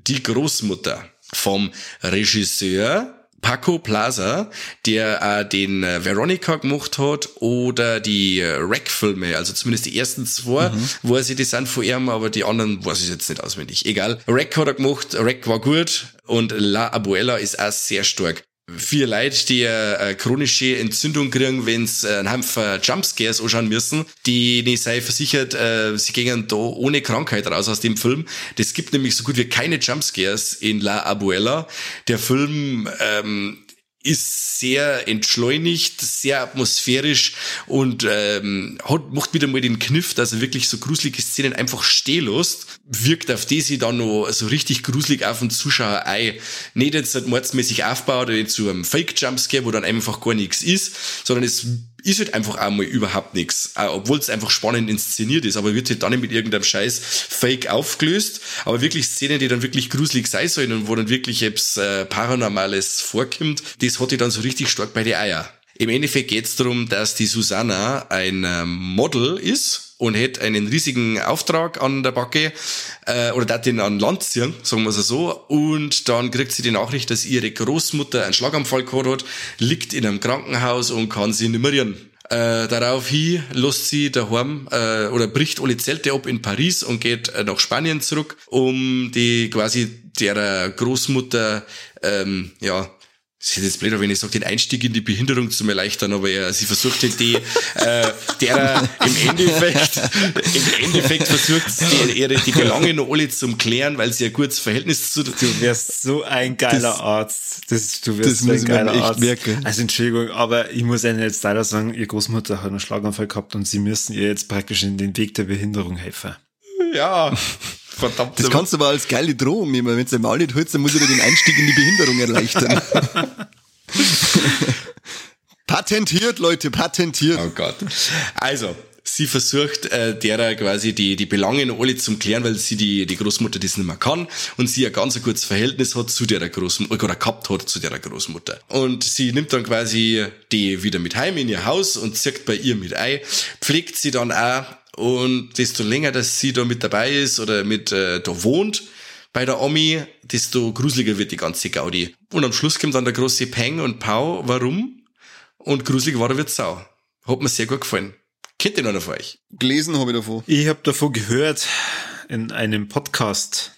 [SPEAKER 3] die Großmutter vom Regisseur Paco Plaza, der äh, den äh, Veronica gemacht hat oder die äh, Rack-Filme, also zumindest die ersten zwei, wo er sie die sind von ihm, aber die anderen weiß ich jetzt nicht auswendig. Egal. Rack hat er gemacht, Rack war gut und La Abuela ist auch sehr stark. Vier Leute, die äh, chronische Entzündung kriegen, wenn sie äh, einen Haufen Jumpscares anschauen müssen, die nicht sei versichert, äh, sie gehen da ohne Krankheit raus aus dem Film. Das gibt nämlich so gut wie keine Jumpscares in La Abuela. Der Film ähm, ist sehr entschleunigt, sehr atmosphärisch und ähm, hat, macht wieder mal den Kniff, dass er wirklich so gruselige Szenen einfach stehen lässt, wirkt auf die sie dann noch so richtig gruselig auf den Zuschauer ein. Nicht jetzt halt mordsmäßig aufbaut oder zu einem Fake-Jumpscare, wo dann einfach gar nichts ist, sondern es ist halt einfach einmal überhaupt nichts. Obwohl es einfach spannend inszeniert ist, aber wird halt dann nicht mit irgendeinem Scheiß Fake aufgelöst. Aber wirklich Szenen, die dann wirklich gruselig sein sollen und wo dann wirklich etwas äh, Paranormales vorkommt, das hat ich dann so richtig stark bei die Eier. Im Endeffekt geht es darum, dass die Susanna ein ähm, Model ist und hätte einen riesigen Auftrag an der Backe äh, oder dat den an Land ziehen, sagen wir es so. Und dann kriegt sie die Nachricht, dass ihre Großmutter einen Schlaganfall gehabt hat, liegt in einem Krankenhaus und kann sie nummerieren. Äh, daraufhin lässt sie daheim äh, oder bricht alle Zelte ab in Paris und geht äh, nach Spanien zurück, um die quasi der Großmutter ähm, ja es ist jetzt blöd, wenn ich sage, den Einstieg in die Behinderung zu erleichtern, aber ja, sie versucht halt die, äh, der im Endeffekt, im Endeffekt versucht die, ihre, die Belange noch alle zum klären, weil sie ein gutes Verhältnis zu,
[SPEAKER 1] Du wärst so ein geiler
[SPEAKER 2] Das-
[SPEAKER 1] Arzt. Das, du wärst
[SPEAKER 2] das
[SPEAKER 1] so ein geiler Arzt.
[SPEAKER 2] merken.
[SPEAKER 1] Also Entschuldigung, aber ich muss Ihnen jetzt leider sagen, Ihre Großmutter hat einen Schlaganfall gehabt und Sie müssen ihr jetzt praktisch in den Weg der Behinderung helfen.
[SPEAKER 3] ja, verdammt.
[SPEAKER 2] Das kannst du aber als geile Drohung nehmen. Wenn du mal nicht holst, dann muss ich dir den Einstieg in die Behinderung erleichtern. patentiert, Leute, patentiert.
[SPEAKER 3] Oh Gott. Also, sie versucht, äh, derer quasi die, die Belange alle zum klären, weil sie die, die Großmutter das nicht mehr kann und sie ein ganz ein gutes Verhältnis hat zu der Großmutter, oder gehabt hat zu der Großmutter. Und sie nimmt dann quasi die wieder mit heim in ihr Haus und zirkt bei ihr mit ein, pflegt sie dann auch und desto länger, dass sie da mit dabei ist oder mit äh, da wohnt, bei der Omi, desto gruseliger wird die ganze Gaudi. Und am Schluss kommt dann der große Peng und Pau, warum? Und gruselig war der wird Sau. Hat mir sehr gut gefallen. Kennt ihr noch von euch?
[SPEAKER 2] Gelesen habe ich davon.
[SPEAKER 1] Ich habe davon gehört in einem Podcast.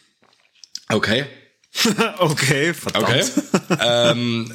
[SPEAKER 3] Okay.
[SPEAKER 1] okay, verdammt.
[SPEAKER 3] Okay. ähm,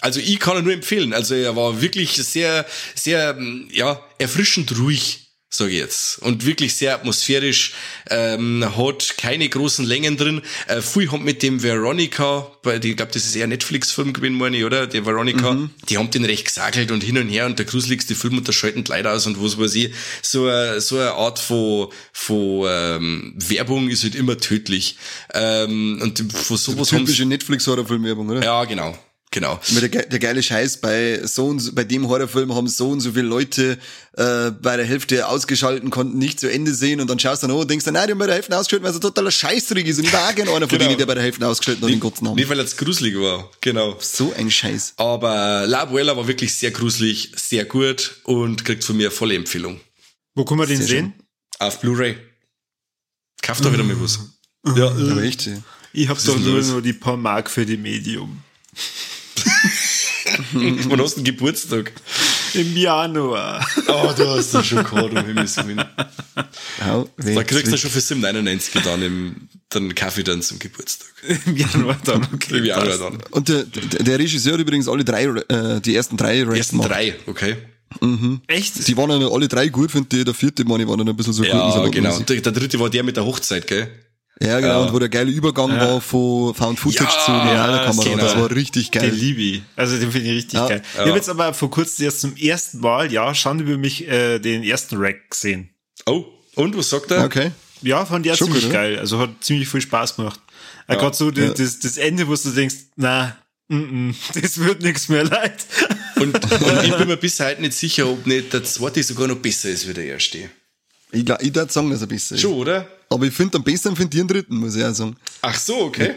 [SPEAKER 3] also ich kann ihn nur empfehlen. Also er war wirklich sehr, sehr, ja, erfrischend ruhig, sage ich jetzt. Und wirklich sehr atmosphärisch, ähm, hat keine großen Längen drin. Äh, viel hat mit dem Veronica, bei, ich glaube, das ist eher ein Netflix-Film gewesen, meine ich, oder? Der Veronica. Die haben den recht gesagelt und hin und her und der gruseligste Film und da schalten Leute aus und was weiß ich. So, eine- so eine Art von, von ähm, Werbung ist halt immer tödlich. Ähm, und von sowas haben
[SPEAKER 2] Typische Netflix-Horrorfilmwerbung, oder?
[SPEAKER 3] Ja, genau. Genau.
[SPEAKER 2] Der, der geile Scheiß, bei so und so, bei dem Horrorfilm haben so und so viele Leute äh, bei der Hälfte ausgeschalten, konnten nicht zu Ende sehen und dann schaust du dann an und denkst dann, nein, die haben bei der Hälfte ausgeschaltet, weil es ein totaler Scheißdreck ist und ich war auch gerne einer von
[SPEAKER 3] Genau.
[SPEAKER 2] denen, der bei der Hälfte ausgeschaltet hat den Kotzen haben.
[SPEAKER 3] Nicht, weil es gruselig war. Genau.
[SPEAKER 2] So ein Scheiß.
[SPEAKER 3] Aber La Abuela war wirklich sehr gruselig, sehr gut und kriegt von mir volle Empfehlung.
[SPEAKER 1] Wo kann man den
[SPEAKER 2] Sehr
[SPEAKER 1] sehen?
[SPEAKER 3] Auf Blu-ray. Kauft doch wieder mal was.
[SPEAKER 1] Ja,
[SPEAKER 2] Aber echt, ja.
[SPEAKER 1] ich habe
[SPEAKER 3] Was
[SPEAKER 1] doch nur nur die paar Mark für die Medium.
[SPEAKER 3] Wann hast du den Geburtstag?
[SPEAKER 1] Im Januar.
[SPEAKER 3] Oh, du hast das schon gehabt, um Himmels Willen. Da kriegst du schon für 7,99 dann im, dann Kaffee dann zum Geburtstag.
[SPEAKER 1] Im Januar dann, okay.
[SPEAKER 3] Im Januar dann.
[SPEAKER 2] Und der, der, der Regisseur hat übrigens alle drei, äh, die ersten drei
[SPEAKER 3] Die ersten
[SPEAKER 2] gemacht.
[SPEAKER 3] drei, okay.
[SPEAKER 1] Echt?
[SPEAKER 2] Die waren dann alle drei gut, finde ich. Der vierte, meine ich, war dann ein bisschen so
[SPEAKER 3] Ja,
[SPEAKER 2] Gurkensalat
[SPEAKER 3] genau.
[SPEAKER 2] mäßig.
[SPEAKER 3] Der, der dritte war der mit der Hochzeit, gell?
[SPEAKER 2] Ja, genau.
[SPEAKER 3] Ja.
[SPEAKER 2] Und wo der geile Übergang war von Found Footage
[SPEAKER 3] Ja,
[SPEAKER 2] zu Realkamera.
[SPEAKER 3] genau.
[SPEAKER 2] Das war richtig
[SPEAKER 1] Den
[SPEAKER 2] geil.
[SPEAKER 1] liebe ich. Also den finde ich richtig
[SPEAKER 2] Ja.
[SPEAKER 1] geil.
[SPEAKER 3] Ja.
[SPEAKER 1] Ich habe jetzt aber vor kurzem erst zum ersten Mal, ja, schon über mich äh, den ersten Rack gesehen.
[SPEAKER 3] Oh, und was sagt er?
[SPEAKER 2] Okay.
[SPEAKER 1] Ja, fand ich ziemlich
[SPEAKER 2] oder?
[SPEAKER 1] geil. Also hat ziemlich viel Spaß gemacht. Ja,
[SPEAKER 3] Ja.
[SPEAKER 1] Gerade so das,
[SPEAKER 2] Ja.
[SPEAKER 1] das, das Ende, wo du denkst, na, mm -mm, das wird nichts mehr leid.
[SPEAKER 3] Und, und ich bin mir bis heute nicht sicher, ob nicht der zweite sogar noch besser ist wie der erste.
[SPEAKER 2] Ich, glaub- ich würde sagen, dass er besser ist.
[SPEAKER 3] Schon, oder?
[SPEAKER 2] Aber ich finde am besten finde ich den dritten, muss ich auch sagen.
[SPEAKER 3] Ach so, okay.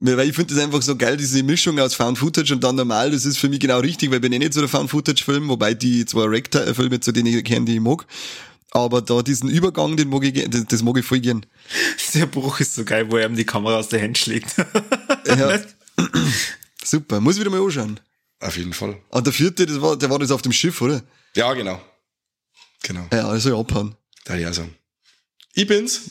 [SPEAKER 2] Weil ich finde das einfach so geil, diese Mischung aus Found Footage und dann normal, das ist für mich genau richtig, weil ich bin eh nicht so der Found Footage Film, wobei die zwei Rack-Filme, zu denen ich kenne, die ich mag. Aber da diesen Übergang, den mag ich, das, das mag ich voll gern.
[SPEAKER 1] Der Bruch ist so geil, wo er ihm die Kamera aus der Hand schlägt.
[SPEAKER 2] Ja. Super, muss ich wieder mal anschauen.
[SPEAKER 3] Auf jeden Fall.
[SPEAKER 2] Und der vierte, das war, der war das auf dem Schiff, oder?
[SPEAKER 3] Ja, genau. Genau.
[SPEAKER 2] Ja, ich abhauen.
[SPEAKER 3] Da ja sagen. Ich bin's.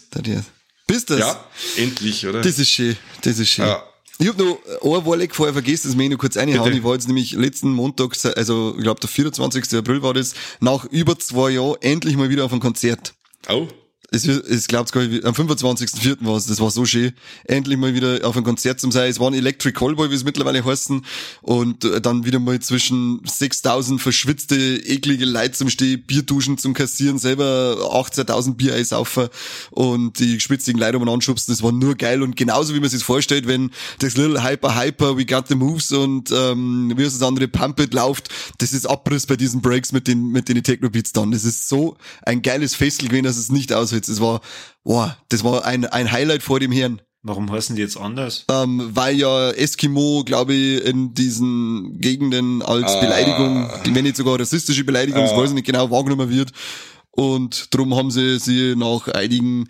[SPEAKER 2] Bist das?
[SPEAKER 3] Ja, endlich, oder?
[SPEAKER 2] Das ist schön, das ist schön.
[SPEAKER 3] Ja.
[SPEAKER 2] Ich hab noch ein Warleck vorher vergessen, das ich noch kurz reinhauen.
[SPEAKER 1] Bitte.
[SPEAKER 2] Ich war jetzt nämlich letzten Montag, also ich glaube der 24. April war das, nach über zwei Jahren endlich mal wieder auf einem Konzert.
[SPEAKER 3] Oh.
[SPEAKER 2] Es, es glaubt gar nicht, am 25.04. war es, das war so schön. Endlich mal wieder auf ein Konzert zum sein. Es waren Electric Callboy, wie es mittlerweile heißen. Und äh, dann wieder mal zwischen 6000 verschwitzte, eklige Leute zum Stehen, Bierduschen zum Kassieren, selber 18.000 Bier einsaufen und die spitzigen Leute um anschubsen. Das war nur geil und genauso wie man sich vorstellt, wenn das Little Hyper Hyper, We Got the Moves und ähm, wie heißt das andere, Pump It läuft, das ist Abriss bei diesen Breaks mit den, mit den Techno-Beats dann. Das ist so ein geiles Festel gewesen, dass es nicht aushält. Das war, wow, das war ein, ein Highlight vor dem Herrn.
[SPEAKER 1] Warum heißen die jetzt anders?
[SPEAKER 2] Ähm, weil ja Eskimo, glaube ich, in diesen Gegenden als
[SPEAKER 3] Ah.
[SPEAKER 2] Beleidigung, wenn nicht sogar rassistische Beleidigung, das weiß ich nicht genau, wahrgenommen wird. Und darum haben sie sie nach einigen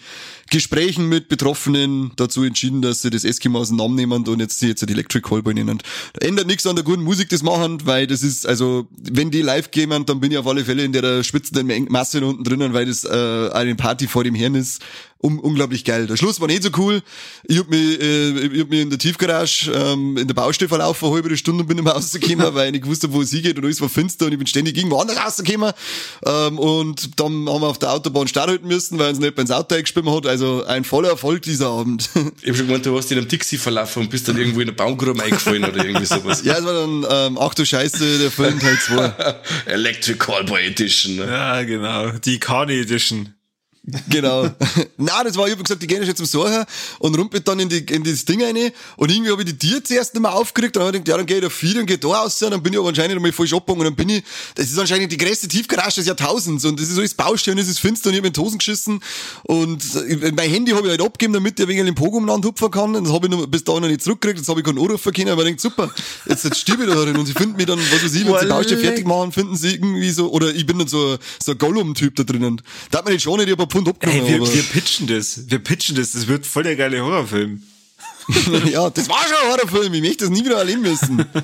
[SPEAKER 2] Gesprächen mit Betroffenen dazu entschieden, dass sie das Eskimo aus dem Namen nehmen und jetzt sie jetzt die Electric Callboy nennen. Ändert nichts an der guten Musik, das machen, weil das ist, also, wenn die live gehen, dann bin ich auf alle Fälle in der schwitzenden Masse unten drinnen, weil das äh, eine Party vor dem Herrn ist. Um, unglaublich geil. Der Schluss war nicht so cool. Ich hab mich, äh, ich hab mich in der Tiefgarage ähm, in der Baustelle verlaufen, eine halbe Stunde und bin mehr rausgekommen, weil ich nicht gewusst habe, wo es hingeht und alles war finster und ich bin ständig irgendwo anders rausgekommen. Ähm, und dann haben wir auf der Autobahn Start halten müssen, weil uns nicht ins Auto eingeschwimmen hat. Also ein voller Erfolg dieser Abend.
[SPEAKER 3] Ich hab schon gemeint, du hast in einem Dixie verlaufen und bist dann irgendwo in eine Baumgrube eingefallen oder irgendwie sowas.
[SPEAKER 2] ja, es war dann, ähm, ach du Scheiße, der Film Teil 2.
[SPEAKER 3] Electric Callboy Edition. Ne?
[SPEAKER 1] Ja, genau. Die Carney Edition.
[SPEAKER 2] Genau. Nein, das war, ich hab gesagt, die gehen jetzt zum Sorger und rumpelt dann in, die, in das Ding rein. Und irgendwie habe ich die Tier zuerst nicht mehr aufgeregt, dann habe ich gedacht, ja, dann gehe ich da viel und gehe da raus, und dann bin ich aber anscheinend einmal falsch abgegangen und dann bin ich, das ist anscheinend die größte Tiefgarage des Jahrtausends. Und das ist alles Baustelle und es ist finster. Und ich habe in die Hosen geschissen. Und mein Handy habe ich halt abgegeben, damit ich den Pogo umeinander hupfen kann. Und das habe ich noch, bis dahin noch nicht zurückgekriegt, jetzt habe ich keinen Anrufen können, aber ich denke, super, jetzt, jetzt stirb ich da drin. Und sie finden mich dann, was weiß ich, wenn sie die Baustelle fertig machen, finden sie irgendwie so, oder ich bin dann so, so ein Gollum-Typ da drinnen. Da hat man nicht schon nicht, ich Pfund abgenommen.
[SPEAKER 1] Ey, wir,
[SPEAKER 2] aber-
[SPEAKER 1] wir pitchen das. Wir pitchen das. Das wird voll der geile Horrorfilm.
[SPEAKER 2] ja, das war schon ein Horrorfilm. Ich möchte das nie wieder erleben müssen.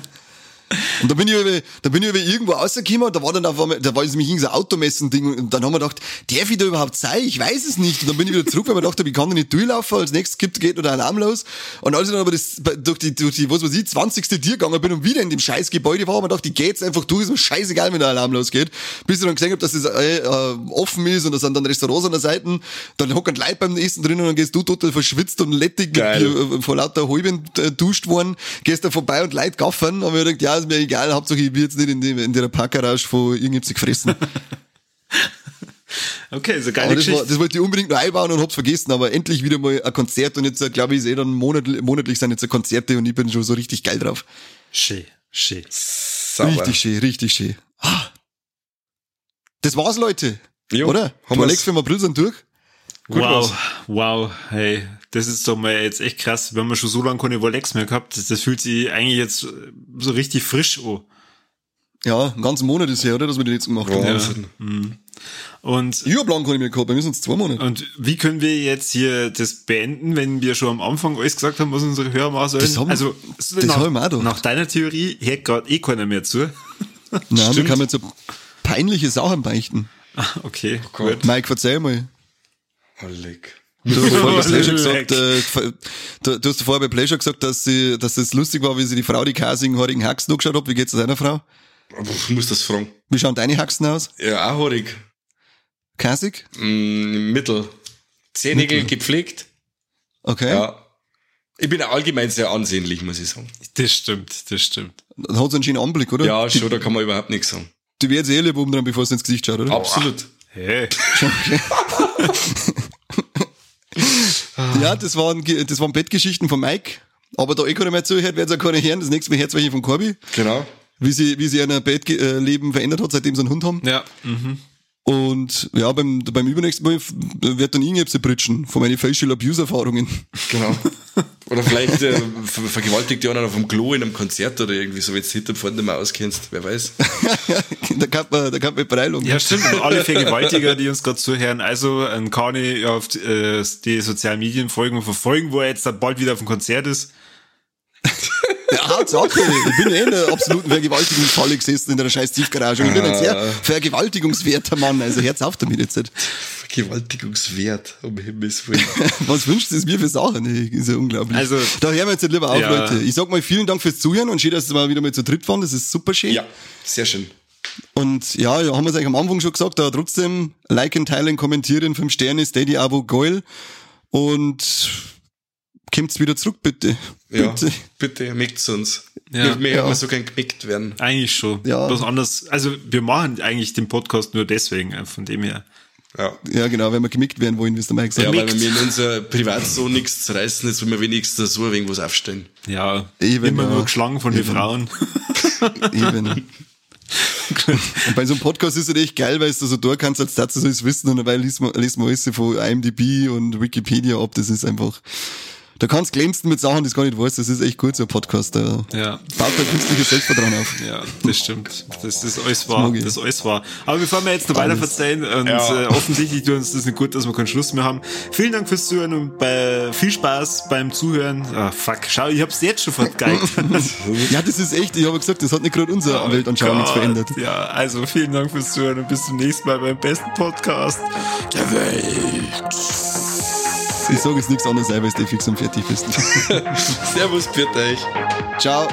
[SPEAKER 2] Und da bin ich über, da bin ich über irgendwo rausgekommen und da war dann auf einmal, da war jetzt nämlich irgendein so Automessen-Ding und dann haben wir gedacht, darf ich da überhaupt sein? Ich weiß es nicht. Und dann bin ich wieder zurück, weil ich gedacht habe, ich kann da nicht durchlaufen, als nächstes gibt, geht noch der Alarm los. Und als ich dann aber das, durch die, durch die, was weiß ich, 20. Tier gegangen bin und wieder in dem scheiß Gebäude war, habe ich gedacht, ich geh jetzt einfach durch, ist mir scheißegal, wenn der Alarm losgeht. Bis ich dann gesehen habe, dass das äh, äh, offen ist und da sind dann Restaurants an der Seite, dann hocken Leute beim Essen drin und dann gehst du total verschwitzt und lettig. Bier, äh, vor lauter Halben äh, duscht worden, gehst da vorbei und Leute gaffern, aber ich gedacht, ja, ist mir egal, Hauptsache ich bin jetzt nicht in, dem, in der Parkgarage von irgendjemand sich gefressen.
[SPEAKER 1] Okay, so
[SPEAKER 2] aber
[SPEAKER 1] geile
[SPEAKER 2] das, war,
[SPEAKER 1] Geschichte.
[SPEAKER 2] das wollte ich unbedingt noch einbauen und hab's vergessen, aber endlich wieder mal ein Konzert und jetzt, glaube ich, ist eh dann monatlich, monatlich sind jetzt Konzerte und ich bin schon so richtig geil drauf.
[SPEAKER 1] Schön, schön.
[SPEAKER 3] Sauber.
[SPEAKER 2] Richtig schön, richtig schön. Ah. Das war's, Leute.
[SPEAKER 3] Jo,
[SPEAKER 2] Oder?
[SPEAKER 3] haben.
[SPEAKER 2] Alex für mal Brille sind durch.
[SPEAKER 3] Gut
[SPEAKER 1] wow,
[SPEAKER 3] war's.
[SPEAKER 1] wow, hey, das ist doch mal jetzt echt krass. Wir haben schon so lange keine Volex mehr gehabt. Das, das fühlt sich eigentlich jetzt so richtig frisch an.
[SPEAKER 2] Ja, einen ganzen Monat ist her, oder? Dass wir die letzten gemacht haben.
[SPEAKER 3] Wahnsinn.
[SPEAKER 1] Und,
[SPEAKER 2] Ich hab lang keine mehr gehabt, bei mir sind es zwei Monate.
[SPEAKER 1] und wie können wir jetzt hier das beenden, wenn wir schon am Anfang alles gesagt haben, was unsere Hörer machen sollen?
[SPEAKER 2] Das haben-
[SPEAKER 1] also,
[SPEAKER 2] das
[SPEAKER 1] nach,
[SPEAKER 2] haben wir auch
[SPEAKER 1] nach deiner Theorie hört gerade eh keiner mehr zu.
[SPEAKER 2] Nein,
[SPEAKER 3] Stimmt.
[SPEAKER 2] kann man jetzt so peinliche Sachen beichten.
[SPEAKER 1] Ah, Okay,
[SPEAKER 3] Gott.
[SPEAKER 1] gut.
[SPEAKER 2] Mike, verzeih mal.
[SPEAKER 3] Leck.
[SPEAKER 2] Du hast vorher bei gesagt, äh, du, du hast vorher bei Pleasure gesagt, dass sie, dass es lustig war, wie sie die Frau die kasigen, haarigen Haxen angeschaut hat. Wie geht's deiner Frau?
[SPEAKER 3] Ich muss das fragen.
[SPEAKER 2] Wie schauen deine Haxen aus?
[SPEAKER 3] Ja, auch haarig.
[SPEAKER 2] Kasig?
[SPEAKER 3] Mm, Mittel. Zehennägel gepflegt.
[SPEAKER 2] Okay.
[SPEAKER 3] Ja. Ich bin allgemein sehr ansehnlich, muss ich sagen.
[SPEAKER 1] Das stimmt, das stimmt.
[SPEAKER 2] Dann hat sie einen schönen Anblick, oder?
[SPEAKER 3] Ja,
[SPEAKER 2] die,
[SPEAKER 3] schon, da kann man überhaupt nichts sagen.
[SPEAKER 2] die wird jetzt eh lieb oben dran, bevor sie ins Gesicht schaut, oder?
[SPEAKER 3] Absolut.
[SPEAKER 1] Hey.
[SPEAKER 2] Ja, das waren, das waren Bettgeschichten von Mike. Aber da eh keiner mehr zuhört, werden sie auch keine hören. Das nächste Mal hört welche von Corby.
[SPEAKER 3] Genau.
[SPEAKER 2] Wie sie, wie sie ihr Bettleben verändert hat, seitdem sie einen Hund haben.
[SPEAKER 1] Ja, mhm.
[SPEAKER 2] Und ja, beim, beim übernächsten Mal wird dann irgendetwas britschen von meinen Facial Abuse Erfahrungen.
[SPEAKER 3] Genau. Oder vielleicht äh, ver vergewaltigt die anderen auf dem Klo in einem Konzert oder irgendwie so, wenn du hinter vorne nicht mehr auskennst, wer weiß.
[SPEAKER 2] da kann man, da kann man Preilung.
[SPEAKER 1] Ja, stimmt. Und alle Vergewaltiger, die uns gerade zuhören, also ähm, kann ich auf die, äh, die sozialen Medien folgen und verfolgen, wo er jetzt dann bald wieder auf dem Konzert ist.
[SPEAKER 2] Ja, Hauptsache, ich bin eh in der absoluten Vergewaltigungsfalle gesessen in der scheiß Tiefgarage. Und ich bin ein sehr vergewaltigungswerter Mann, also Herz auf damit jetzt.
[SPEAKER 3] Vergewaltigungswert, um Himmels Willen.
[SPEAKER 2] Was wünscht es mir für Sachen? Ist ja unglaublich.
[SPEAKER 1] Also-
[SPEAKER 2] da hören wir jetzt lieber auf,
[SPEAKER 1] Ja.
[SPEAKER 2] Leute. Ich sag mal vielen Dank fürs Zuhören und schön, dass wir wieder mal zu dritt waren. Das ist super schön.
[SPEAKER 3] Ja, sehr schön.
[SPEAKER 2] Und ja, ja, haben wir es eigentlich am Anfang schon gesagt, aber trotzdem liken, teilen, kommentieren, 5 Sterne, Steady, Abo, geil. Und kommt's wieder zurück, bitte.
[SPEAKER 3] Ja,
[SPEAKER 2] Bitte.
[SPEAKER 3] bitte, mickt's uns.
[SPEAKER 1] Ja.
[SPEAKER 3] wir wir
[SPEAKER 2] Ja.
[SPEAKER 3] so gern gemickt werden.
[SPEAKER 1] Eigentlich schon.
[SPEAKER 2] Ja.
[SPEAKER 1] Was anderes. Also wir machen eigentlich den Podcast nur deswegen, von dem her.
[SPEAKER 3] Ja.
[SPEAKER 2] Ja, genau, wenn wir gemickt werden wollen, wie es der Mike gesagt
[SPEAKER 3] Ja, weil wir in unser Privat so nichts zu reißen ist, wenn wir wenigstens so irgendwas aufstellen.
[SPEAKER 1] Ja,
[SPEAKER 2] Eben,
[SPEAKER 1] immer
[SPEAKER 2] ja.
[SPEAKER 1] nur geschlagen von den
[SPEAKER 2] Eben.
[SPEAKER 1] Frauen.
[SPEAKER 2] Eben. Und bei so einem Podcast ist es echt geil, weil du so da kannst, als dazu so es wissen und dabei liest man, liest man alles von IMDb und Wikipedia ab. Das ist einfach, da kannst glänzen mit Sachen, die du gar nicht weißt. Das ist echt gut, so ein Podcast. Da
[SPEAKER 1] Ja.
[SPEAKER 2] baut da künstliches Selbstvertrauen auf.
[SPEAKER 1] Ja, das stimmt. Das ist alles wahr.
[SPEAKER 2] ich.
[SPEAKER 1] Das ist alles wahr. Aber bevor wir jetzt noch weiter verzeihen und
[SPEAKER 3] Ja.
[SPEAKER 1] äh, offensichtlich tut uns das nicht gut, dass wir keinen Schluss mehr haben. Vielen Dank fürs Zuhören und bei, viel Spaß beim Zuhören. Ah, fuck, schau, ich hab's jetzt schon vergeigt.
[SPEAKER 2] Ja, das ist echt, ich habe gesagt, das hat nicht gerade unsere Weltanschauung nichts verändert.
[SPEAKER 1] Ja, also vielen Dank fürs Zuhören und bis zum nächsten Mal beim besten Podcast der Welt.
[SPEAKER 2] Ich sage jetzt nichts anderes, weil du fix und fertig bist.
[SPEAKER 3] Servus, bitte euch.
[SPEAKER 2] Ciao.